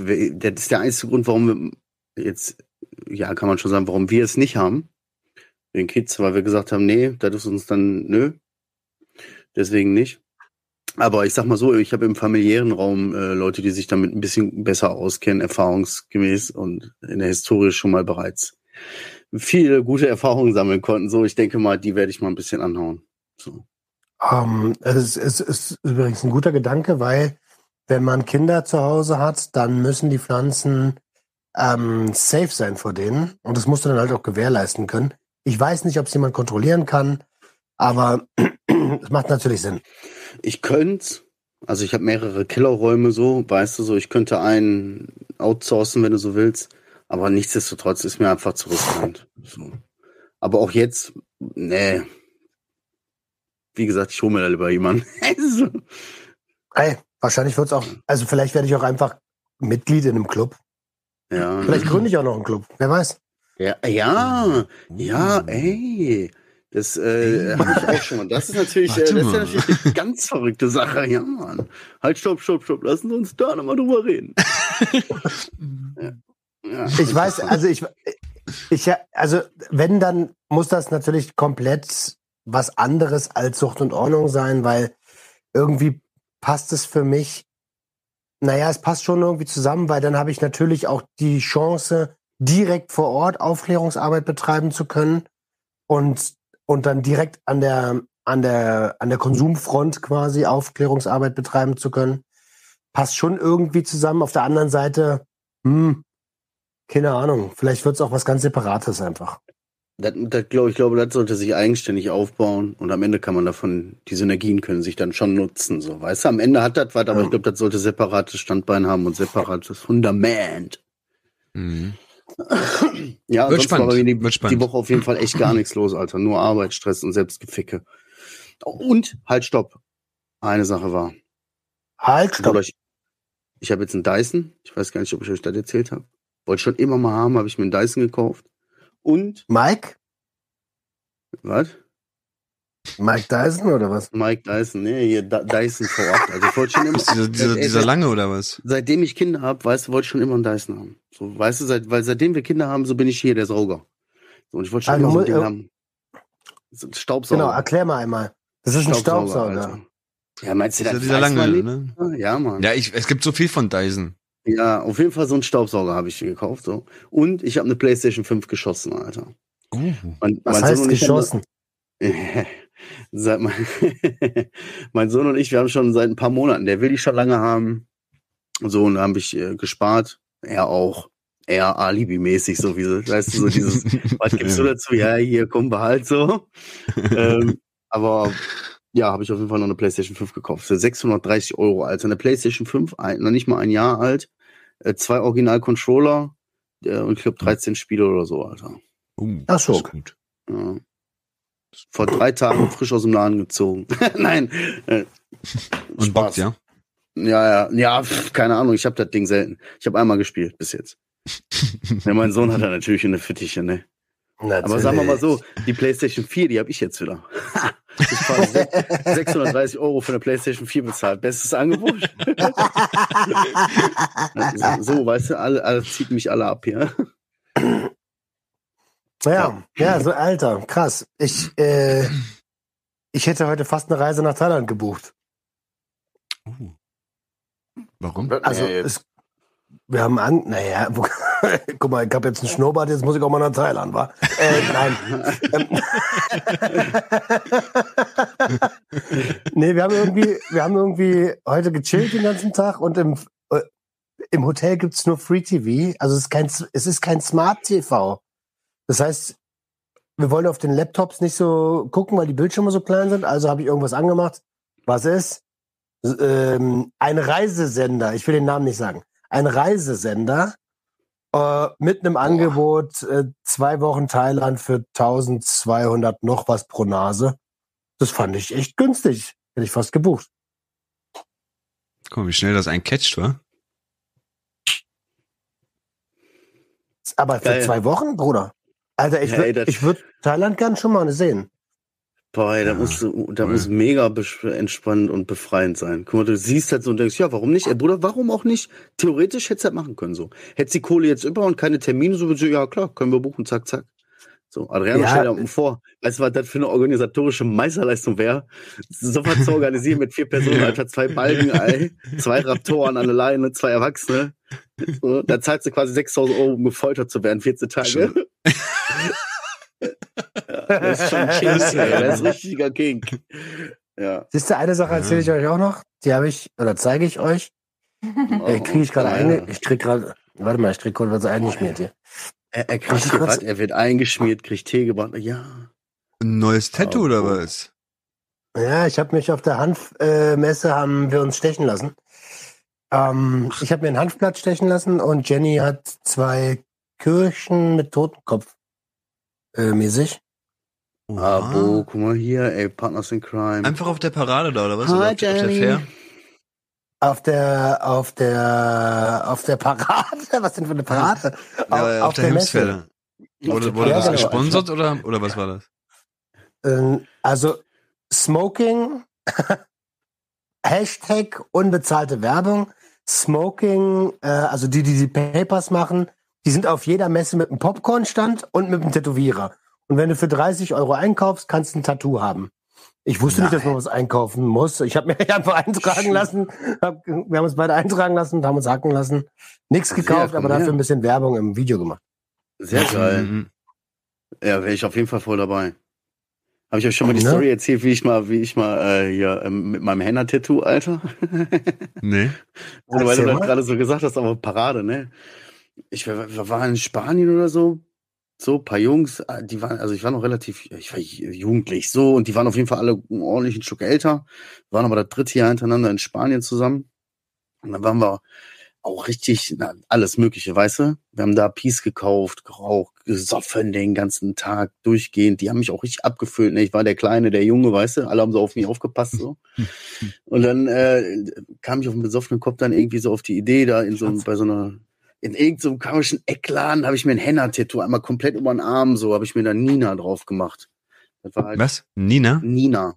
ist der einzige Grund, warum wir jetzt, ja, kann man schon sagen, warum wir es nicht haben. Den Kids, weil wir gesagt haben, nee, das ist uns dann, nö. Deswegen nicht. Aber ich sag mal so, ich habe im familiären Raum äh, Leute, die sich damit ein bisschen besser auskennen, erfahrungsgemäß und in der Historie schon mal bereits viele gute Erfahrungen sammeln konnten. So, ich denke mal, die werde ich mal ein bisschen anhauen. So. Ähm, es, ist, es ist übrigens ein guter Gedanke, weil wenn man Kinder zu Hause hat, dann müssen die Pflanzen ähm, safe sein vor denen. Und das musst du dann halt auch gewährleisten können. Ich weiß nicht, ob es jemand kontrollieren kann, aber [clears throat] es macht natürlich Sinn. Ich könnte, also ich habe mehrere Kellerräume so, weißt du so, ich könnte einen outsourcen, wenn du so willst, aber nichtsdestotrotz ist mir einfach zu riskant. So. Aber auch jetzt, nee. Wie gesagt, ich hole mir da lieber jemanden. [laughs] So. Ey, wahrscheinlich wird es auch, also vielleicht werde ich auch einfach Mitglied in einem Club. ja, Vielleicht gründe ich auch noch einen Club. Wer weiß. ja, ja, ja, Uh. ey. Das äh, [laughs] habe ich auch schon mal. Das ist natürlich, äh, das ist ja natürlich eine ganz verrückte Sache. Ja, Mann. Halt, stopp, stopp, stopp. Lassen Sie uns da nochmal drüber reden. [laughs] Ja, Ich weiß, also ich, ich, also wenn, dann muss das natürlich komplett was anderes als Sucht und Ordnung sein, weil irgendwie passt es für mich, naja, es passt schon irgendwie zusammen, weil dann habe ich natürlich auch die Chance, direkt vor Ort Aufklärungsarbeit betreiben zu können und, und dann direkt an der, an der, an der Konsumfront quasi Aufklärungsarbeit betreiben zu können. Passt schon irgendwie zusammen. Auf der anderen Seite, hm, keine Ahnung, vielleicht wird es auch was ganz Separates einfach. Das, das glaub, ich glaube, das sollte sich eigenständig aufbauen und am Ende kann man davon, die Synergien können sich dann schon nutzen. So, weißt du, am Ende hat das was, aber Ja. ich glaube, das sollte separates Standbein haben und separates Fundament. Mhm. [clears throat] Ja, Wird sonst war spannend, mir die, wird spannend. die Woche auf jeden Fall echt gar nichts los, Alter. Nur Arbeit, Stress und Selbstgeficke. Und halt, stopp. Eine Sache war. Halt, stopp. Ich ich habe jetzt einen Dyson. Ich weiß gar nicht, ob ich euch das erzählt habe. Wollte schon immer mal haben, habe ich mir einen Dyson gekauft. Und, Mike? was? Mike Dyson oder was? Mike Dyson, nee, hier D Dyson vor Ort. Also ich wollte schon immer. Ist dieser, dieser, dieser lange oder was? Seitdem ich Kinder habe, weißt du, wollte ich schon immer einen Dyson haben. So, weißt du, seit, weil seitdem wir Kinder haben, so bin ich hier der Sauger. So, und ich wollte schon du immer so ein Ding äh, haben. So Staubsauger. Genau, erklär mal einmal. Das ist ein Staubsauger. Alter. Ja, meinst du, Dieser, das dieser weiß man lange, ne? Ja, Mann. Ja, ich, es gibt so viel von Dyson. Ja, auf jeden Fall so einen Staubsauger habe ich gekauft. So. Und ich habe eine PlayStation 5 geschossen, Alter. Uh. Mein, Was mein heißt geschossen? [laughs] Mein, [laughs] mein Sohn und ich, wir haben schon seit ein paar Monaten, der will die schon lange haben. So, und da habe ich äh, gespart. Er auch. Eher Alibi-mäßig, so wie so, weißt du, so dieses, [laughs] was gibst du dazu? Ja, hier, komm, behalt so. ähm, aber ja, habe ich auf jeden Fall noch eine PlayStation 5 gekauft. Für 630 Euro, Alter. Eine PlayStation 5, ein, noch nicht mal ein Jahr alt. Äh, zwei Original-Controller äh, und ich glaube 13 Spiele oder so, Alter. Uh, Ach so. das ist gut. Ja. Vor drei Tagen frisch aus dem Laden gezogen. [laughs] Nein. Äh, [laughs] Und bockt, ja? Ja, ja, ja, pf, keine Ahnung, ich habe das Ding selten. Ich habe einmal gespielt bis jetzt. [laughs] ja, mein Sohn hat da natürlich eine Fittiche, ne? Aber sagen wir mal so, die PlayStation 4, die habe ich jetzt wieder. Ich habe 630 Euro für eine PlayStation 4 bezahlt. Bestes Angebot. [laughs] so, weißt du, alle, alle zieht mich alle ab hier. Ja, ja, so Alter, krass. Ich, äh, ich hätte heute fast eine Reise nach Thailand gebucht. Uh. Warum? Also Nee, es, wir haben an, naja, [laughs] guck mal, ich habe jetzt einen Schnurrbart, jetzt muss ich auch mal nach Thailand, wa? Äh, nein. Ähm, [laughs] nee, wir haben irgendwie, wir haben irgendwie heute gechillt den ganzen Tag und im, äh, im Hotel gibt's nur Free TV. Also es ist kein, es ist kein Smart TV. Das heißt, wir wollen auf den Laptops nicht so gucken, weil die Bildschirme so klein sind. Also habe ich irgendwas angemacht. Was ist? Ähm, ein Reisesender. Ich will den Namen nicht sagen. Ein Reisesender äh, mit einem Angebot äh, zwei Wochen Thailand für 1200 noch was pro Nase. Das fand ich echt günstig. Hätte ich fast gebucht. Guck mal, wie schnell das ein catcht, wa? Aber für Geil. zwei Wochen, Bruder. Alter, ich Ja, würde würd Thailand gern schon mal sehen. Boah, da Ja, muss, da voll. muss mega entspannend und befreiend sein. Guck mal, du siehst halt so und denkst, ja, warum nicht? Ey, Bruder, warum auch nicht? Theoretisch hättest du das machen können, so. Hättest die Kohle jetzt über und keine Termine, so, würdest du, ja, klar, können wir buchen, zack, zack. So, Adriano, Ja. stell dir mal vor, weißt du, was das für eine organisatorische Meisterleistung wäre? Sowas zu organisieren mit vier Personen. Alter, zwei Balken, ey, zwei Raptoren an der Leine, zwei Erwachsene. So, da zahlst du quasi 6000 Euro, um gefoltert zu werden, 14 Tage. [laughs] [laughs] Ja, das ist schon King, ey, das ist richtiger King. Ja. Siehst du, eine Sache erzähle ich euch auch noch. Die habe ich, oder zeige ich euch. Äh, kriege ich gerade Oh, einge... Ich krieg gerade... Warte mal, ich krieg gerade was eingeschmiert hier. Er, er kriegt kurz. was, er wird eingeschmiert, kriegt Tee gebracht. Ja. Ein neues Tattoo Oh, oder oh. was? Ja, ich habe mich auf der Hanfmesse haben wir uns stechen lassen. Ähm, ich habe mir ein Hanfblatt stechen lassen und Jenny hat zwei Kirchen mit Totenkopf äh, mäßig. Abo, guck mal hier, ey, Partners in Crime. Einfach auf der Parade da, oder was? Hi, oder auf, auf der Jenny. Fair? Auf der, auf der, auf der Parade? [laughs] Was denn für eine Parade? [laughs] Ja, auf, der, Hemsfelder. Wurde, wurde Ja, das gesponsert oder, oder was war das? Ähm, also Smoking, [laughs] Hashtag unbezahlte Werbung. Smoking, äh, also die, die die Papers machen, die sind auf jeder Messe mit einem Popcornstand und mit einem Tätowierer. Und wenn du für 30 Euro einkaufst, kannst du ein Tattoo haben. Ich wusste nicht, dass man was einkaufen muss. Ich habe mir [laughs] einfach eintragen lassen. Hab, wir haben uns beide eintragen lassen und haben uns hacken lassen. Nichts Sehr gekauft, cool, aber dafür ein bisschen Werbung im Video gemacht. Sehr geil. Mhm. Ja, wäre ich auf jeden Fall voll dabei. Habe ich euch schon mal die Ne? Story erzählt, wie ich mal, wie ich mal äh, hier ähm, mit meinem Henna-Tattoo, Alter? Nee. [laughs] Weil du das gerade so gesagt hast, aber Parade, ne? Ich wir waren in Spanien oder so. So, paar Jungs, äh, die waren, also ich war noch relativ, ich war jugendlich so und die waren auf jeden Fall alle ordentlich ein Stück älter, waren aber das dritte Jahr hintereinander in Spanien zusammen. Und dann waren wir auch richtig, na, alles Mögliche, weißt du? Wir haben da Peace gekauft, geraucht, gesoffen den ganzen Tag durchgehend. Die haben mich auch richtig abgefüllt. Ne? Ich war der Kleine, der Junge, weißt du? Alle haben so auf mich aufgepasst. so. [laughs] Und dann äh, kam ich auf den besoffenen Kopf dann irgendwie so auf die Idee, da in so bei so einer in irgendeinem so komischen Eckladen habe ich mir ein Henna-Tattoo einmal komplett über den Arm, so habe ich mir da Nina drauf gemacht. Halt Was? Nina? Nina.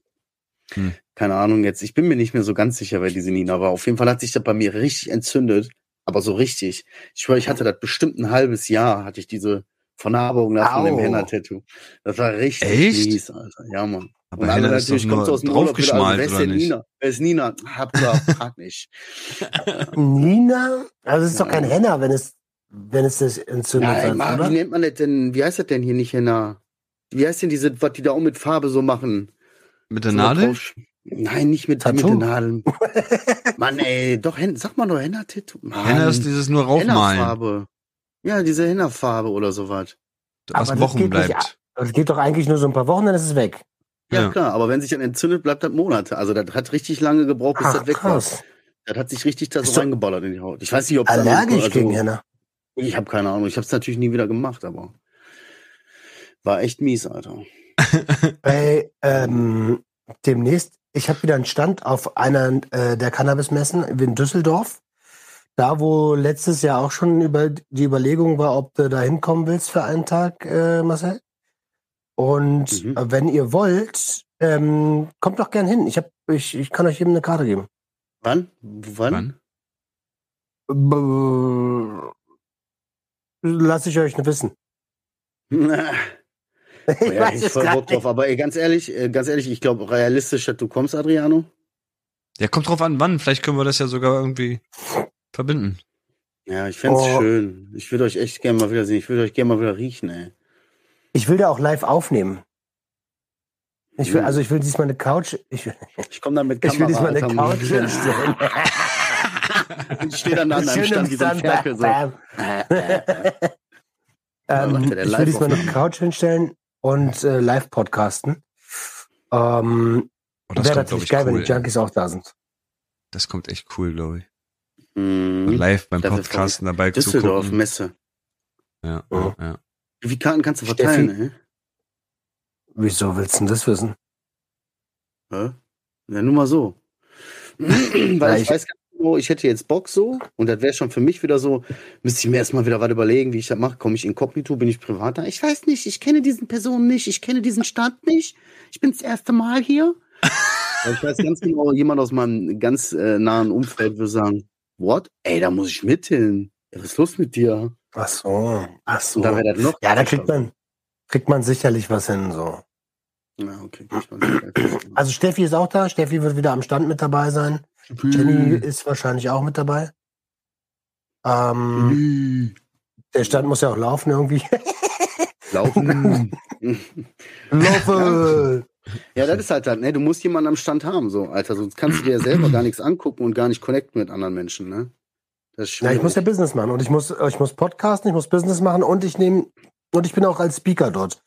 Hm. Keine Ahnung jetzt. Ich bin mir nicht mehr so ganz sicher, wer diese Nina war. Auf jeden Fall hat sich das bei mir richtig entzündet. Aber so richtig. Ich schwöre, ich hatte das bestimmt ein halbes Jahr, hatte ich diese Vernarbung da von dem Henna-Tattoo. Das war richtig Echt? mies, Alter. Ja, Mann. Aber und ist doch nur aus dem Urlaub wieder, also, wer ist oder denn nicht? Nina? Wer ist Nina? Hab gesagt, frag nicht. [laughs] Nina? Also es ist doch kein Henna, wenn es, wenn es das entzündet Nein, hat, Mann, wie nennt man das denn? Wie heißt das denn hier nicht Henna? Wie heißt denn diese, was die da auch mit Farbe so machen? Mit der So Nadel? drauf- Nein, nicht mit, mit den Nadeln. [laughs] Mann, ey, doch, sag mal nur Henna-Tattoo. Henna ist dieses nur raufmalen, Henna-Farbe. Ja, diese Henna-Farbe oder sowas. was Aber das Wochen geht nicht bleibt. Das geht doch eigentlich nur so ein paar Wochen, dann ist es weg. Ja, Ja. klar, aber wenn sich dann entzündet, bleibt das Monate. Also das hat richtig lange gebraucht, bis Ach, das weg war. krass. Das hat sich richtig da so reingeballert in die Haut. Ich weiß nicht, ob Allergisch also, gegen Henna. Ich habe keine Ahnung. Ich habe es natürlich nie wieder gemacht, aber war echt mies, Alter. [laughs] Bei ähm, demnächst, ich habe wieder einen Stand auf einer äh, der Cannabismessen in Düsseldorf. Da, wo letztes Jahr auch schon über die Überlegung war, ob du da hinkommen willst für einen Tag, äh, Marcel. Und Mhm. äh, wenn ihr wollt, ähm, kommt doch gern hin. Ich, hab, ich, ich kann euch eben eine Karte geben. Wann? Wann? Wann? B- Lass ich euch wissen. [laughs] Ich ja, weiß ich es voll Bock drauf. nicht. Aber ey, ganz ehrlich, äh, ganz ehrlich, ich glaube realistisch, dass du kommst, Adriano. Ja, kommt drauf an, wann. Vielleicht können wir das ja sogar irgendwie verbinden. Ja, ich fänd's Oh. schön. Ich würde euch echt gerne mal wieder sehen. Ich würde euch gerne mal wieder riechen, ey. Ich will da auch live aufnehmen. Ich will, Mhm. also ich will diesmal eine Couch. Ich, Ich komme dann mit ich will Kamera. diesmal eine Alter, Couch hinstellen. [laughs] Ich stehe dann an einem Stand wie so ein Ferkel. So. [laughs] Ähm, ich will diesmal eine. Couch hinstellen und äh, live podcasten. Ähm, Oh, das Wäre natürlich ich, geil, wenn cool. die Junkies auch da sind. Das kommt echt cool, glaube ich. Mhm. live beim Podcasten dabei Düsseldorf, zugucken. Messe. Ja, Mhm. ja. Wie Karten kannst du verteilen, ey? Wieso willst du denn das wissen? Hä? Ja, nur mal so. [clears throat] Weil ich, ich- weiß ganz genau, ich hätte jetzt Bock so und das wäre schon für mich wieder so, müsste ich mir erstmal wieder was überlegen, wie ich das mache. Komme ich inkognito, bin ich privat da? Ich weiß nicht, ich kenne diesen Person nicht, ich kenne diesen Stand nicht. Ich bin das erste Mal hier. [laughs] Ich weiß ganz genau, jemand aus meinem ganz äh, nahen Umfeld würde sagen, what? Ey, da muss ich mit hin. Ja, was ist los mit dir? Ach so. Ach so. Dann wäre das noch. Ja, da kriegt man, kriegt man sicherlich was hin. So. Ja, okay. Also Steffi ist auch da. Steffi wird wieder am Stand mit dabei sein. Jenny ist wahrscheinlich auch mit dabei. Ähm, der Stand muss ja auch laufen irgendwie. [laughs] Laufen. [laughs] Laufe! Ja, das ist halt halt, ne? Du musst jemanden am Stand haben, so, Alter. Sonst kannst du dir ja selber gar nichts angucken und gar nicht connecten mit anderen Menschen, ne? Ja, ich muss ja. Business machen und ich muss, ich muss podcasten, ich muss Business machen und ich nehme und ich bin auch als Speaker dort.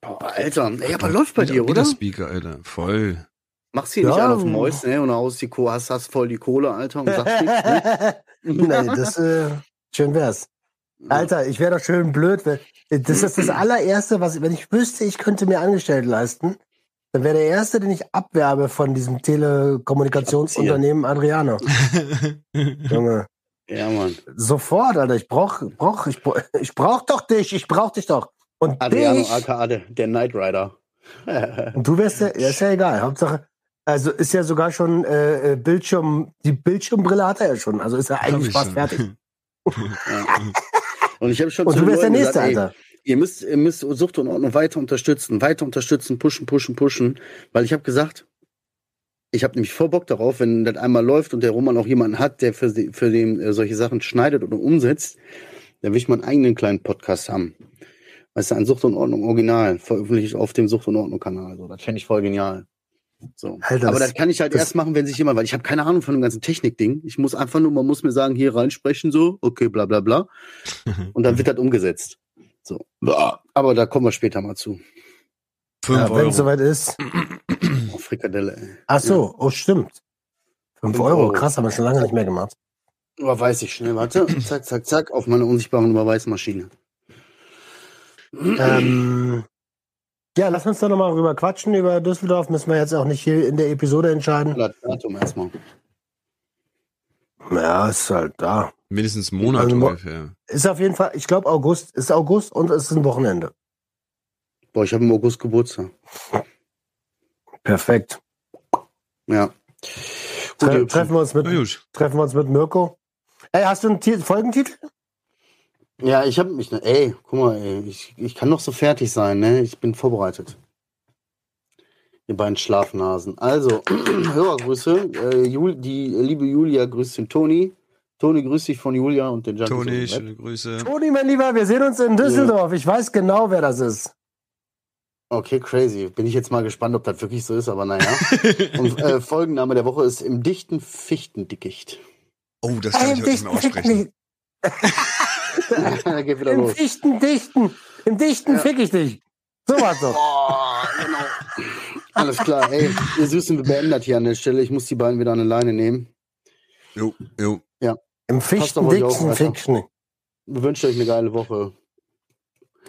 Boah, Alter, ey, aber läuft bei dir, oder? Speaker, Alter. Voll. Machst hier Ja. nicht einen auf Mäus, ne? Und aus die Kohle, hast, hast voll die Kohle, Alter, und sagst nichts, ne? nee, [laughs] das äh, schön wär's. Alter, ich wäre doch schön blöd. Wenn, das ist das [clears throat] allererste, was wenn ich wüsste, ich könnte mir Angestellte leisten, dann wäre der erste, den ich abwerbe von diesem Telekommunikationsunternehmen Adriano. [laughs] Junge, Ja, Mann. sofort, Alter. Ich brauch, brauch, ich, brauch, ich brauch doch dich. Ich brauch dich doch. Und Adriano dich. aka der, der Knight Rider. Und du wärst ja, ist ja egal. Hauptsache, also ist ja sogar schon äh, äh, Bildschirm, die Bildschirmbrille hat er ja schon. Also ist er eigentlich ich fast schon. fertig. [laughs] Und ich habe schon Und zu du wärst der Nächste, gesagt, ey, Alter. Ihr müsst, ihr müsst Sucht und Ordnung weiter unterstützen, weiter unterstützen, pushen, pushen, pushen. Weil ich habe gesagt, ich habe nämlich voll Bock darauf, wenn das einmal läuft und der Roman auch jemanden hat, der für, für den äh, solche Sachen schneidet oder umsetzt, dann will ich meinen eigenen kleinen Podcast haben. Weißt du, ein Sucht und Ordnung Original, veröffentlicht auf dem Sucht und Ordnung Kanal. So, das fände ich voll genial. So. Alter, Aber das- das kann ich halt erst machen, wenn sich jemand, weil ich habe keine Ahnung von dem ganzen Technikding. Ich muss einfach nur, man muss mir sagen, hier reinsprechen so, okay, bla bla bla. [laughs] Und dann wird das umgesetzt. So. Aber da kommen wir später mal zu. Fünf Ja, wenn es soweit ist. Oh, Frikadelle, ey. Ach so, oh stimmt. 5 Fünf Euro, Euro. krass, haben wir schon lange nicht mehr gemacht. Überweis ich schnell, warte. [clears throat] Zack, zack, zack, auf meine unsichtbaren Überweismaschine. Ähm, ja, lass uns doch nochmal rüber quatschen. Über Düsseldorf müssen wir jetzt auch nicht hier in der Episode entscheiden. Datum erstmal. Ja, ist halt da. Mindestens einen Monat Also ungefähr. Ist auf jeden Fall, ich glaube August, ist August und es ist ein Wochenende. Boah, ich habe im August Geburtstag. Perfekt. Ja. Tre Gut, treffen, wir uns mit, treffen wir uns mit Mirko. Ey, hast du einen Ti- Folgentitel? Ja, ich habe mich. Ey, guck mal, ey, ich, ich kann noch so fertig sein, ne? Ich bin vorbereitet. Ihr beiden Schlafnasen. Also, [clears throat] Hörergrüße. Äh, Jul, die liebe Julia grüßt den Toni. Toni grüßt dich von Julia und den Junkies Toni, schöne Grüße. Toni, mein Lieber, wir sehen uns in Düsseldorf. Ich weiß genau, wer das ist. Okay, crazy. Bin ich jetzt mal gespannt, ob das wirklich so ist, aber naja. [laughs] und äh, Folgenname der Woche ist Im dichten Fichtendickicht. Oh, das kann ich heute nicht mehr aussprechen. [laughs] da geht wieder Im los. dichten Dichten. Im Dichten Ja. fick ich dich. So was doch. Oh, genau. Alles klar, ey, ihr Süßen, wir beenden das hier an der Stelle. Ich muss die beiden wieder an eine Leine nehmen. Jo, jo. Im ich nicht. Ich wünsche euch eine geile Woche.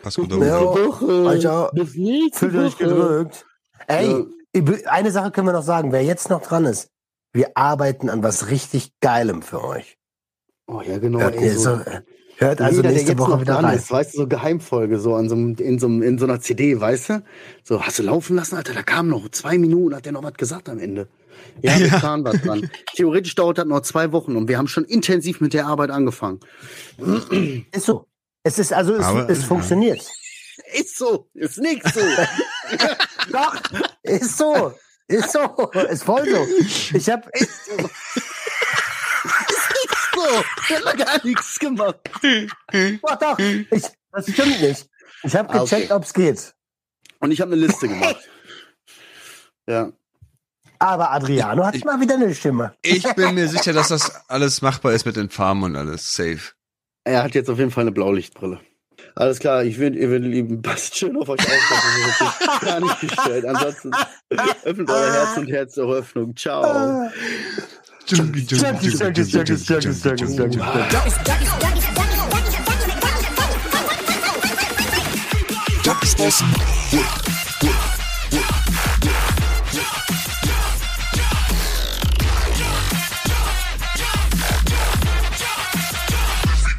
Pass gut auf. Woche. Euch auch. Bis nächste Fühlt euch gedrückt. Ey, Ja. eine Sache können wir noch sagen. Wer jetzt noch dran ist, wir arbeiten an was richtig Geilem für euch. Oh ja, genau. Hört, ey, ihr so, so, hört also jeder, der nächste jetzt Woche noch wieder dran rein. ist, weißt du, so Geheimfolge, so an so in, so einem, in so einer CD, weißt du? So, hast du laufen lassen, Alter, da kam noch zwei Minuten, hat der noch was gesagt am Ende. Ja, wir Ja. planen was dran. Theoretisch dauert das noch zwei Wochen und wir haben schon intensiv mit der Arbeit angefangen. Ist so. Es ist also, es, Aber- es funktioniert. Ist so, ist nicht so. [laughs] Doch, ist so. Ist so. Ist voll so. Ich hab, [laughs] so, wir haben noch gar nichts gemacht. doch, doch. Ich, das stimmt nicht. Ich habe Ah, gecheckt, okay. ob's geht. Und ich habe eine Liste gemacht. [laughs] Ja. Aber Adriano hat Ich- mal wieder eine Stimme. Ich bin mir sicher, dass das alles machbar ist mit den Farben und alles. Safe. Er hat jetzt auf jeden Fall eine Blaulichtbrille. Alles klar, ich will, ihr will lieben, passt schön auf euch auf, das ist gar nicht gestellt. Ansonsten öffnet euer Herz und Herz zur Öffnung. Ciao. Junkies,